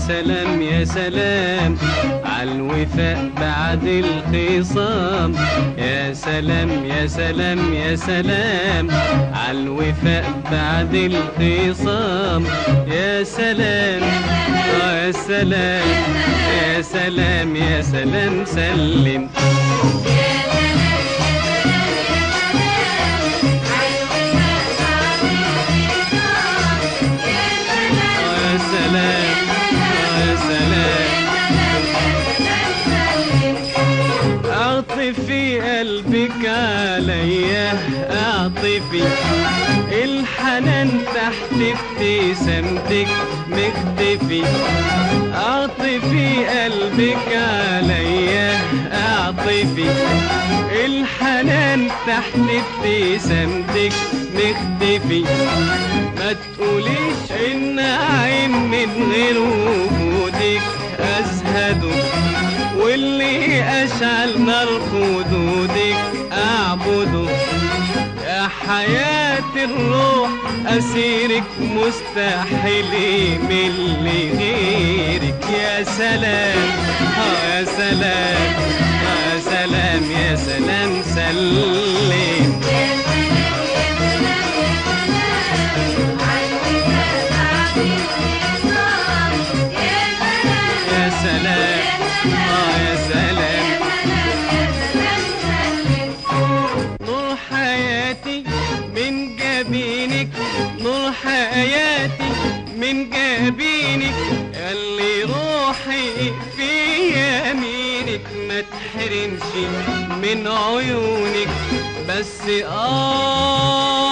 سلام يا سلام. سلام عالوفاء بعد الخصام. يا سلام يا سلام يا سلام. عالوفاء بعد الخصام. يا سلام يا سلام يا سلام يا سلام سلم. يا عليا اعطفي الحنان تحت ابتسامتك مختفي اعطفي قلبك عليا اعطفي الحنان تحت ابتسامتك مختفي ما تقوليش إن عين من غير وجودك ازهده واللي أشعل نار خدودك اعبده يا حياة الروح أسيرك مستحيل من غيرك يا سلام آه يا سلام آه يا سلام يا سلام سلم. من عيونك بس آه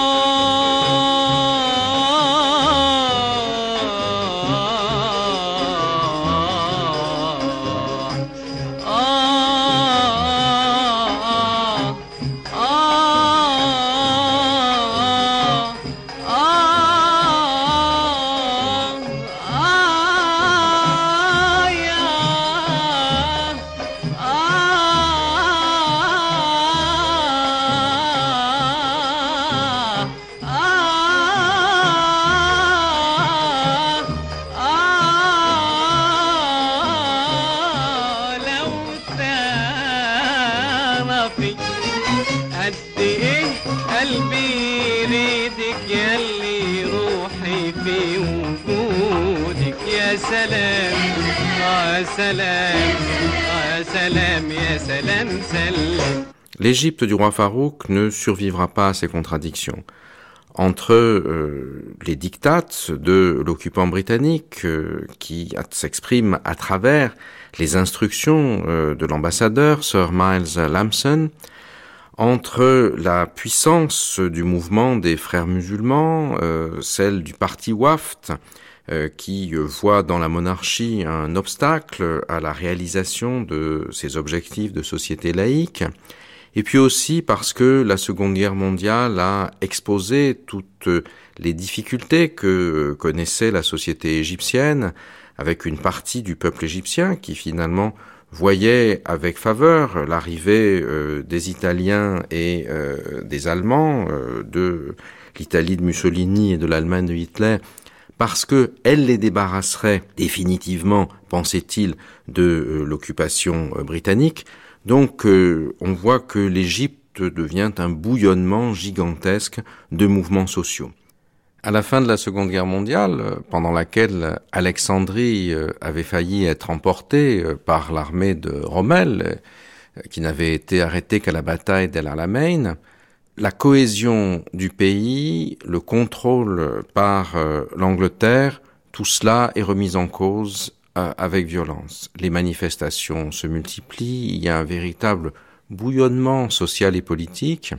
L'Égypte du roi Farouk ne survivra pas à ces contradictions. Entre euh, les dictates de l'occupant britannique euh, qui s'expriment à travers les instructions euh, de l'ambassadeur Sir Miles Lampson, entre la puissance du mouvement des frères musulmans, celle du parti Waft, qui voit dans la monarchie un obstacle à la réalisation de ses objectifs de société laïque, et puis aussi parce que la Seconde Guerre mondiale a exposé toutes les difficultés que connaissait la société égyptienne, avec une partie du peuple égyptien qui finalement voyait avec faveur l'arrivée euh, des Italiens et euh, des Allemands, euh, de l'Italie de Mussolini et de l'Allemagne de Hitler, parce que elle les débarrasserait définitivement, pensait-il, de l'occupation britannique. Donc euh, on voit que l'Égypte devient un bouillonnement gigantesque de mouvements sociaux. À la fin de la Seconde Guerre mondiale, euh, pendant laquelle Alexandrie euh, avait failli être emportée euh, par l'armée de Rommel, qui n'avait été arrêtée qu'à la bataille d'El Alamein, la cohésion du pays, le contrôle par l'Angleterre, tout cela est remis en cause avec violence. Les manifestations se multiplient, il y a un véritable bouillonnement social et politique,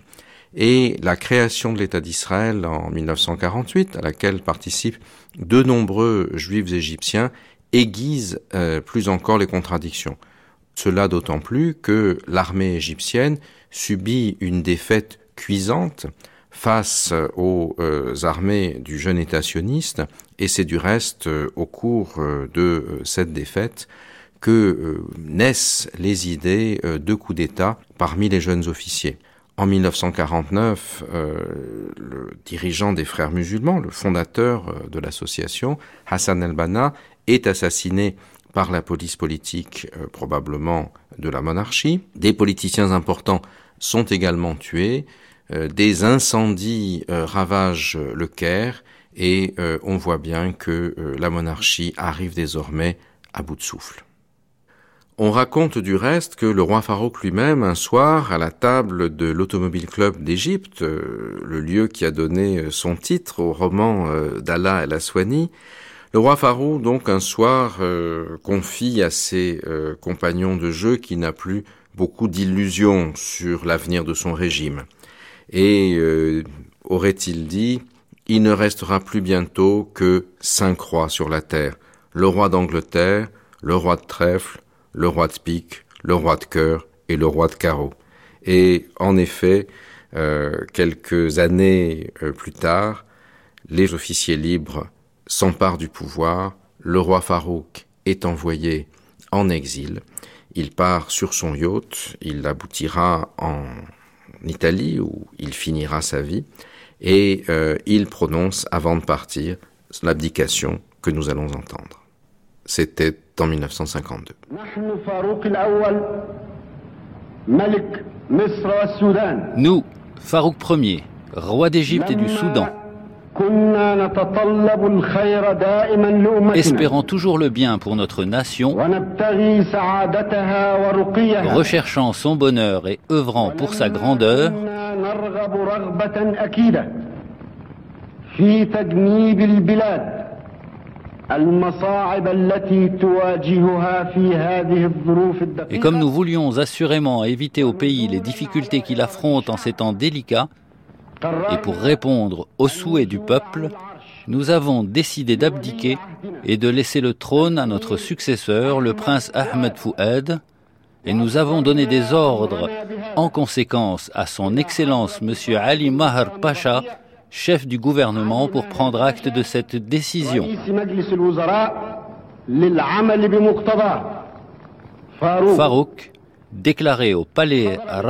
et la création de l'État d'Israël en 1948, à laquelle participent de nombreux juifs égyptiens, aiguise euh, plus encore les contradictions. Cela d'autant plus que l'armée égyptienne subit une défaite cuisante face aux euh, armées du jeune État sioniste, et c'est du reste euh, au cours euh, de euh, cette défaite que naissent les idées de coup d'État parmi les jeunes officiers. En 1949, euh, le dirigeant des frères musulmans, le fondateur de l'association, Hassan el-Banna, est assassiné par la police politique probablement de la monarchie. Des politiciens importants sont également tués. des incendies ravagent le Caire et on voit bien que la monarchie arrive désormais à bout de souffle. On raconte du reste que le roi Farouk lui-même, un soir, à la table de l'Automobile Club d'Égypte, euh, le lieu qui a donné euh, son titre au roman euh, d'Allah el Aswani, le roi Farouk, donc, un soir, confie à ses compagnons de jeu qu'il n'a plus beaucoup d'illusions sur l'avenir de son régime. Et aurait-il dit, il ne restera plus bientôt que cinq rois sur la terre, le roi d'Angleterre, le roi de Trèfle, le roi de pique, le roi de cœur et le roi de carreau. Et en effet, euh, quelques années euh, plus tard, les officiers libres s'emparent du pouvoir, le roi Farouk est envoyé en exil, il part sur son yacht, il aboutira en Italie où il finira sa vie, et euh, il prononce avant de partir l'abdication que nous allons entendre. C'était en 1952. Nous, Farouk Ier, roi d'Égypte et du Soudan, espérant toujours le bien pour notre nation, recherchant son bonheur et œuvrant pour sa grandeur, et comme nous voulions assurément éviter au pays les difficultés qu'il affronte en ces temps délicats, et pour répondre aux souhaits du peuple, nous avons décidé d'abdiquer et de laisser le trône à notre successeur, le prince Ahmed Fouad, et nous avons donné des ordres en conséquence à son Excellence M. Ali Mahar Pacha, chef du gouvernement pour prendre acte de cette décision. Farouk, déclaré au palais à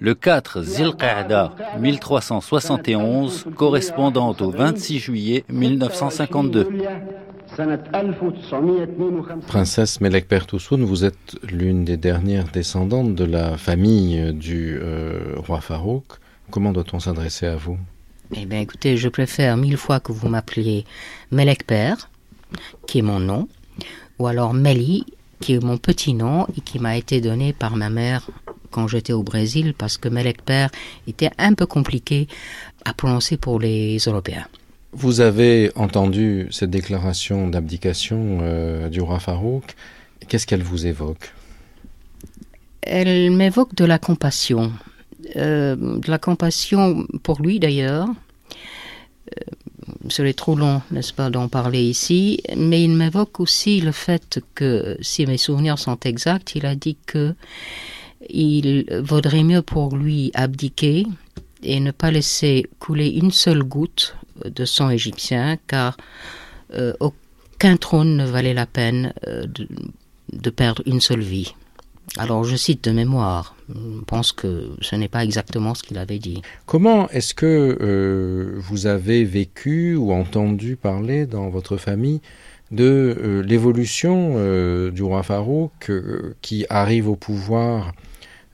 le 4 Zilqa'da 1371, correspondant au 26 juillet 1952. Princesse Melek Pertoussoun, vous êtes l'une des dernières descendantes de la famille du euh, roi Farouk. Comment doit-on s'adresser à vous? Eh bien, écoutez, je préfère mille fois que vous m'appeliez Melek Père, qui est mon nom, ou alors Meli, qui est mon petit nom et qui m'a été donné par ma mère quand j'étais au Brésil, parce que Melek Père était un peu compliqué à prononcer pour les Européens. Vous avez entendu cette déclaration d'abdication euh, du roi Farouk. Qu'est-ce qu'elle vous évoque? Elle m'évoque de la compassion. Euh, de la compassion pour lui d'ailleurs. Euh, ce serait trop long, n'est-ce pas, d'en parler ici, mais il m'évoque aussi le fait que, si mes souvenirs sont exacts, il a dit que il vaudrait mieux pour lui abdiquer et ne pas laisser couler une seule goutte de sang égyptien, car euh, aucun trône ne valait la peine de perdre une seule vie. Alors je cite de mémoire, je pense que ce n'est pas exactement ce qu'il avait dit. Comment est-ce que euh, vous avez vécu ou entendu parler dans votre famille de euh, l'évolution euh, du roi Farouk qui arrive au pouvoir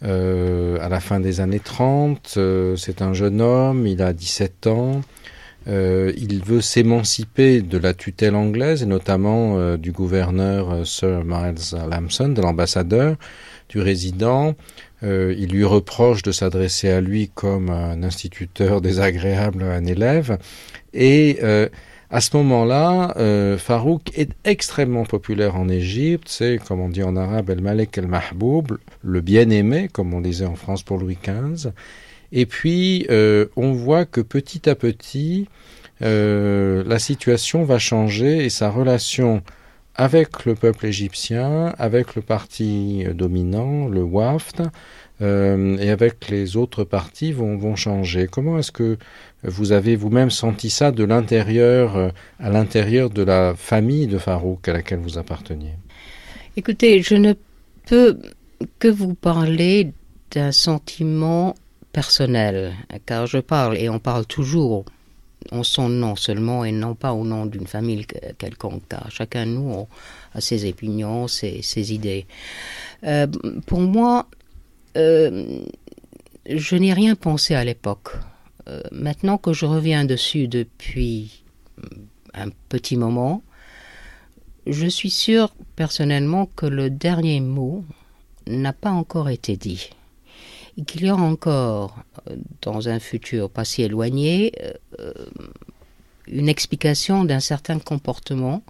à la fin des années 30 C'est un jeune homme, il a 17 ans. il veut s'émanciper de la tutelle anglaise et notamment du gouverneur Sir Miles Lamson, de l'ambassadeur du résident. Euh, il lui reproche de s'adresser à lui comme un instituteur [LAUGHS] désagréable à un élève. Et euh, à ce moment-là, euh, Farouk est extrêmement populaire en Égypte. C'est, comme on dit en arabe, El Malek El Mahboub, le bien-aimé, comme on disait en France pour Louis XV. Et puis, on voit que petit à petit, la situation va changer et sa relation avec le peuple égyptien, avec le parti dominant, le Waft, euh, et avec les autres partis vont, changer. Comment est-ce que vous avez vous-même senti ça de l'intérieur, euh, à l'intérieur de la famille de Farouk à laquelle vous apparteniez? Écoutez, je ne peux que vous parler d'un sentiment personnel, car je parle et on parle toujours en son nom seulement et non pas au nom d'une famille quelconque, car chacun de nous a ses opinions, ses, ses idées. Euh, pour moi, euh, je n'ai rien pensé à l'époque. Euh, maintenant que je reviens dessus depuis un petit moment, je suis sûr personnellement que le dernier mot n'a pas encore été dit. Et qu'il y aura encore, dans un futur pas si éloigné, euh, une explication d'un certain comportement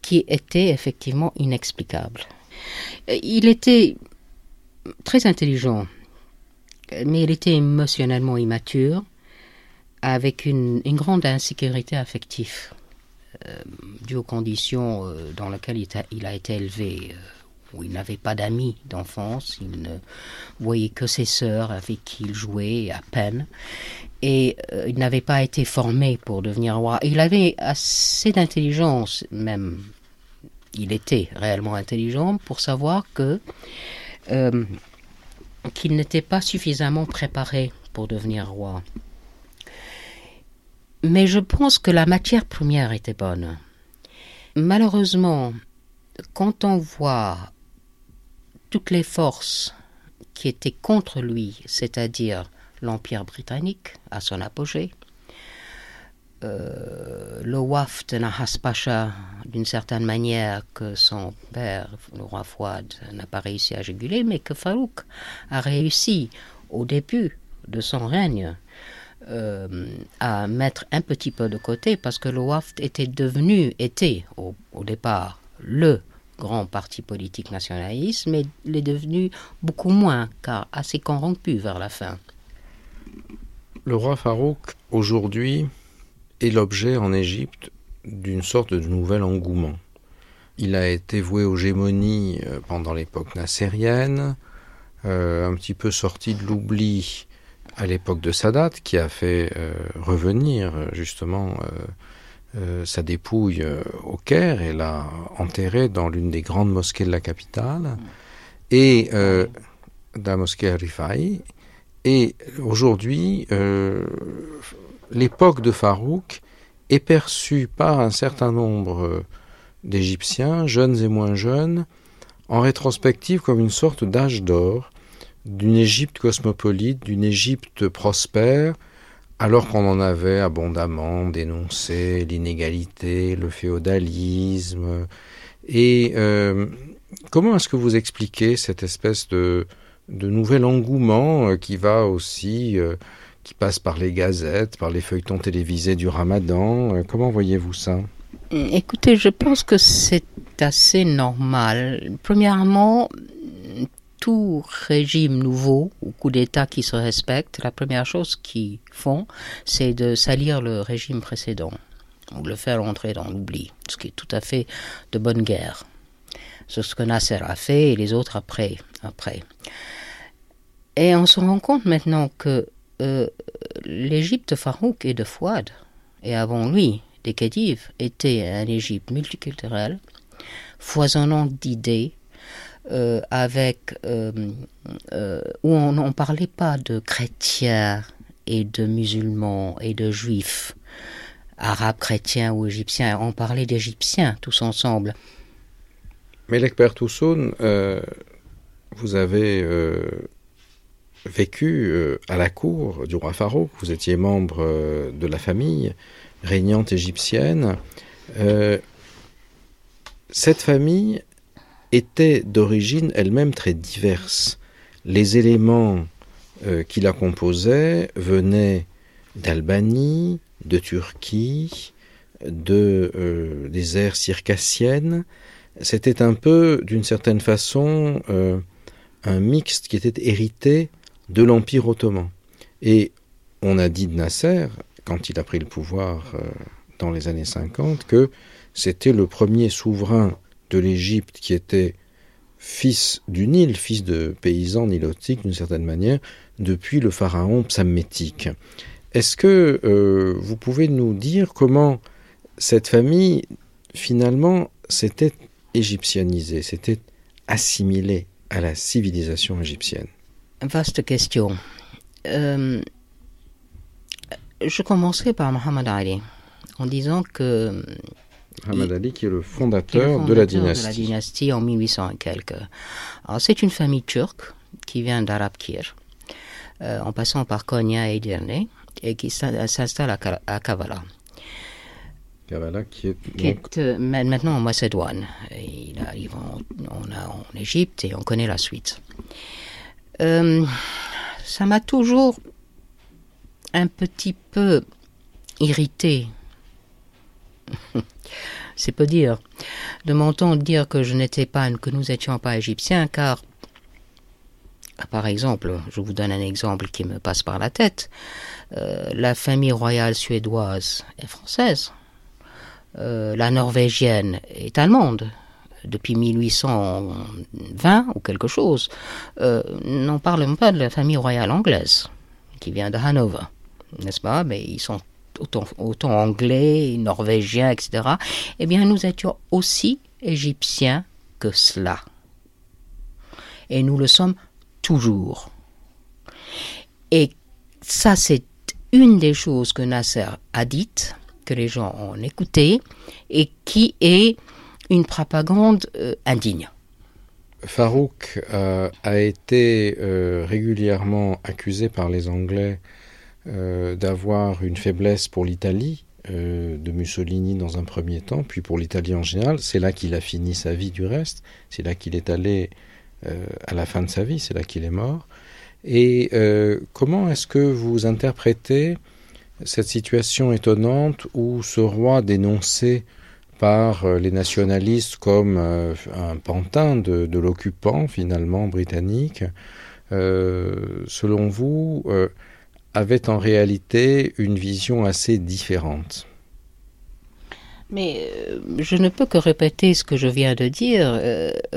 qui était effectivement inexplicable. Il était très intelligent, mais il était émotionnellement immature, avec une, grande insécurité affective, euh, due aux conditions euh, dans lesquelles il, a, il a été élevé, euh, où il n'avait pas d'amis d'enfance, il ne voyait que ses sœurs avec qui il jouait à peine, et euh, il n'avait pas été formé pour devenir roi. Il avait assez d'intelligence, même, il était réellement intelligent, pour savoir que euh, qu'il n'était pas suffisamment préparé pour devenir roi. Mais je pense que la matière première était bonne. Malheureusement, quand on voit toutes les forces qui étaient contre lui, c'est-à-dire l'Empire britannique à son apogée, euh, le waf de Nahas Pacha, d'une certaine manière, que son père, le roi Fouad, n'a pas réussi à juguler, mais que Farouk a réussi au début de son règne euh, à mettre un petit peu de côté parce que le WAFT était devenu, était au, au départ le grand parti politique nationaliste, mais il est devenu beaucoup moins, car assez corrompu vers la fin. Le roi Farouk, aujourd'hui, l'objet en Égypte d'une sorte de nouvel engouement. Il a été voué aux gémonies euh, pendant l'époque nassérienne, euh, un petit peu sorti de l'oubli à l'époque de Sadat, qui a fait euh, revenir justement sa dépouille au Caire et l'a enterré dans l'une des grandes mosquées de la capitale, et la mosquée Rifai. Et aujourd'hui, l'époque de Farouk est perçue par un certain nombre euh, d'Égyptiens, jeunes et moins jeunes, en rétrospective comme une sorte d'âge d'or d'une Égypte cosmopolite, d'une Égypte prospère, alors qu'on en avait abondamment dénoncé l'inégalité, le féodalisme. Et euh, comment est-ce que vous expliquez cette espèce de, nouvel engouement euh, qui va aussi, qui passe par les gazettes, par les feuilletons télévisés du ramadan euh, Comment voyez-vous ça? Écoutez, je pense que c'est assez normal. Premièrement, tout régime nouveau ou coup d'État qui se respecte, la première chose qu'ils font, c'est de salir le régime précédent ou le faire entrer dans l'oubli, ce qui est tout à fait de bonne guerre. C'est ce que Nasser a fait et les autres après. après. Et on se rend compte maintenant que euh, l'Égypte Farouk et de Fouad, et avant lui, des Khedives, était un Égypte multiculturel, foisonnant d'idées, euh, avec euh, où on ne parlait pas de chrétiens et de musulmans et de juifs, arabes, chrétiens ou égyptiens, on parlait d'égyptiens tous ensemble. Toussaint, euh, vous avez vécu euh, à la cour du roi Farouk, vous étiez membre euh, de la famille régnante égyptienne. Euh, cette famille était d'origine elle-même très diverse. Les éléments qui la composaient venaient d'Albanie, de Turquie, de, des aires circassiennes. C'était un peu, d'une certaine façon, un mixte qui était hérité de l'Empire ottoman. Et on a dit de Nasser, quand il a pris le pouvoir euh, dans les années 50, que c'était le premier souverain de l'Égypte qui était fils du Nil, fils de paysans nilotiques d'une certaine manière, depuis le pharaon psammétique. Est-ce que euh, vous pouvez nous dire comment cette famille, finalement, s'était égyptianisée, s'était assimilée à la civilisation égyptienne? Vaste question. Euh, je commencerai par Muhammad Ali en disant que Muhammad Ali qui est le fondateur, de, la dynastie. de la dynastie en 1800 et quelques. Alors c'est une famille turque qui vient d'Arabkir, euh, en passant par Konya et Edirne, et qui s'installe à, à Kavala. Kavala qui est, qui est euh, maintenant en Macédoine. Il arrive en Égypte et on connaît la suite. Euh, ça m'a toujours un petit peu irrité. [LAUGHS] C'est peu dire. De m'entendre dire que je n'étais pas, nous n'étions pas égyptiens, car, par exemple, je vous donne un exemple qui me passe par la tête. Euh, la famille royale suédoise est française. Euh, la norvégienne est allemande depuis 1820 ou quelque chose. Euh, N'en parlons pas de la famille royale anglaise qui vient de Hanover, n'est-ce pas? Mais ils sont autant, anglais, norvégiens, etc. Eh bien, nous étions aussi égyptiens que cela. Et nous le sommes toujours. Et ça, c'est une des choses que Nasser a dites que les gens ont écouté et qui est une propagande euh, indigne. Farouk euh, a été euh, régulièrement accusé par les Anglais d'avoir une faiblesse pour l'Italie, de Mussolini dans un premier temps, puis pour l'Italie en général. C'est là qu'il a fini sa vie du reste, c'est là qu'il est allé à la fin de sa vie, c'est là qu'il est mort. Et comment est-ce que vous interprétez cette situation étonnante où ce roi dénoncé par euh, les nationalistes comme euh, un pantin de, l'occupant finalement britannique, euh, selon vous, avait en réalité une vision assez différente? Mais je ne peux que répéter ce que je viens de dire.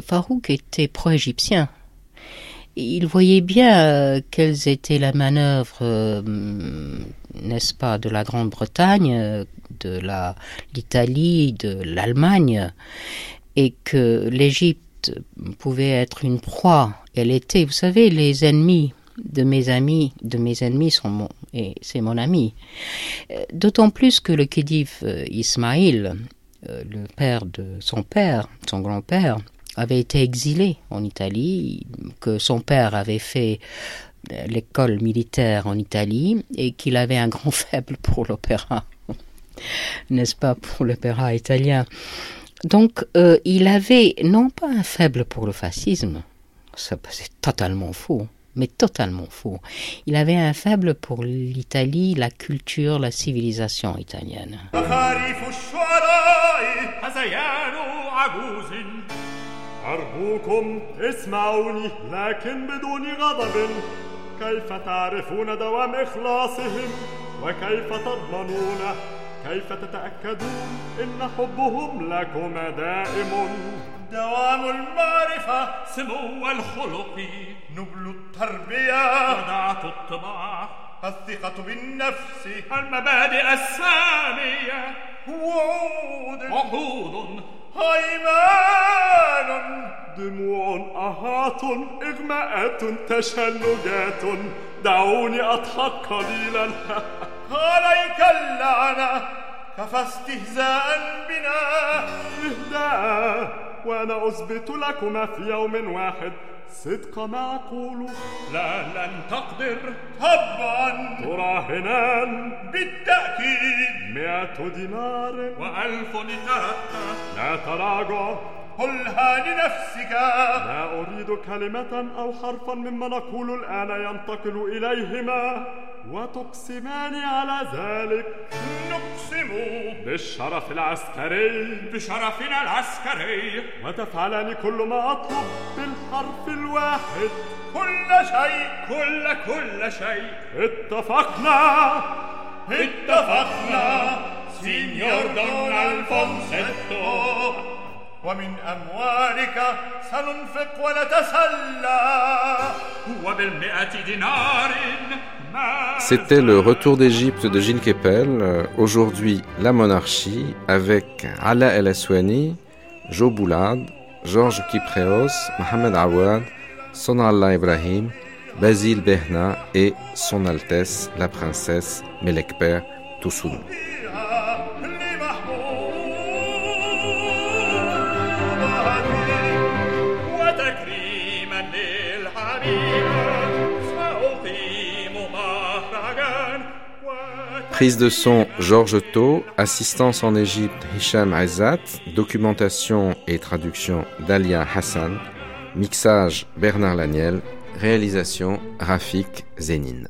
Farouk était pro-égyptien. Il voyait bien euh, quelles étaient la manœuvre, euh, n'est-ce pas, de la Grande-Bretagne, euh, de l'Italie, de l'Allemagne, et que l'Égypte pouvait être une proie. Elle était, vous savez, les ennemis de mes amis, de mes ennemis sont et c'est mon ami. D'autant plus que le khedive Ismaïl, le père de son père, son grand-père, avait été exilé en Italie, que son père avait fait l'école militaire en Italie et qu'il avait un grand [LAUGHS] faible pour l'opéra, n'est-ce pas, pour l'opéra italien? Donc, euh, il avait non pas un faible pour le fascisme, c'est totalement faux, mais totalement faux. Il avait un faible pour l'Italie, la culture, la civilisation italienne. أرجوكم اسمعوني لكن بدون غضب. كيف تعرفون دوام إخلاصهم؟ وكيف تضمنون؟ كيف تتأكدون إن حبهم لكم دائم؟ دوام المعرفة سمو الخلق نبل التربية. ودعة الطباع الثقة بالنفس. المبادئ السامية. وعود. عهود أيمان. دموع أهات إغماءات تشنجات. دعوني أضحك قليلا. [LAUGHS] عليك اللعنة. كفى استهزاء بنا. إهداء وأنا أثبت لكما في يوم واحد. صدق ما أقول. لا لن تقدر. طبعا تراهنان. بالتأكيد. مئة دينار. وألف لتأتى لا تراجع قلها لنفسك لا أريد كلمة أو حرفا مما نقول الآن ينتقل إليهما. وتقسمان على ذلك. نقسم بالشرف العسكري. بشرفنا العسكري. وتفعلان كل ما أطلب بالحرف الواحد. كل شيء كل كل شيء. اتفقنا. اتفقنا. سينيور دون الفونسيتو ومن أموالك سننفق ونتسلى. وبالمئة دينار. C'était le retour d'Égypte de Gilles Kepel, euh, aujourd'hui la monarchie, avec Ala El Aswani, Joe Boulad, Georges Kipréos, Mohamed Awad, Sonallah Ibrahim, Basile Behna et Son Altesse la princesse Melekper Toussoun. Prise de son Georges Tau, assistance en Égypte Hicham Aizat, documentation et traduction Dalia Hassan, mixage Bernard Laniel, réalisation Rafik Zénine.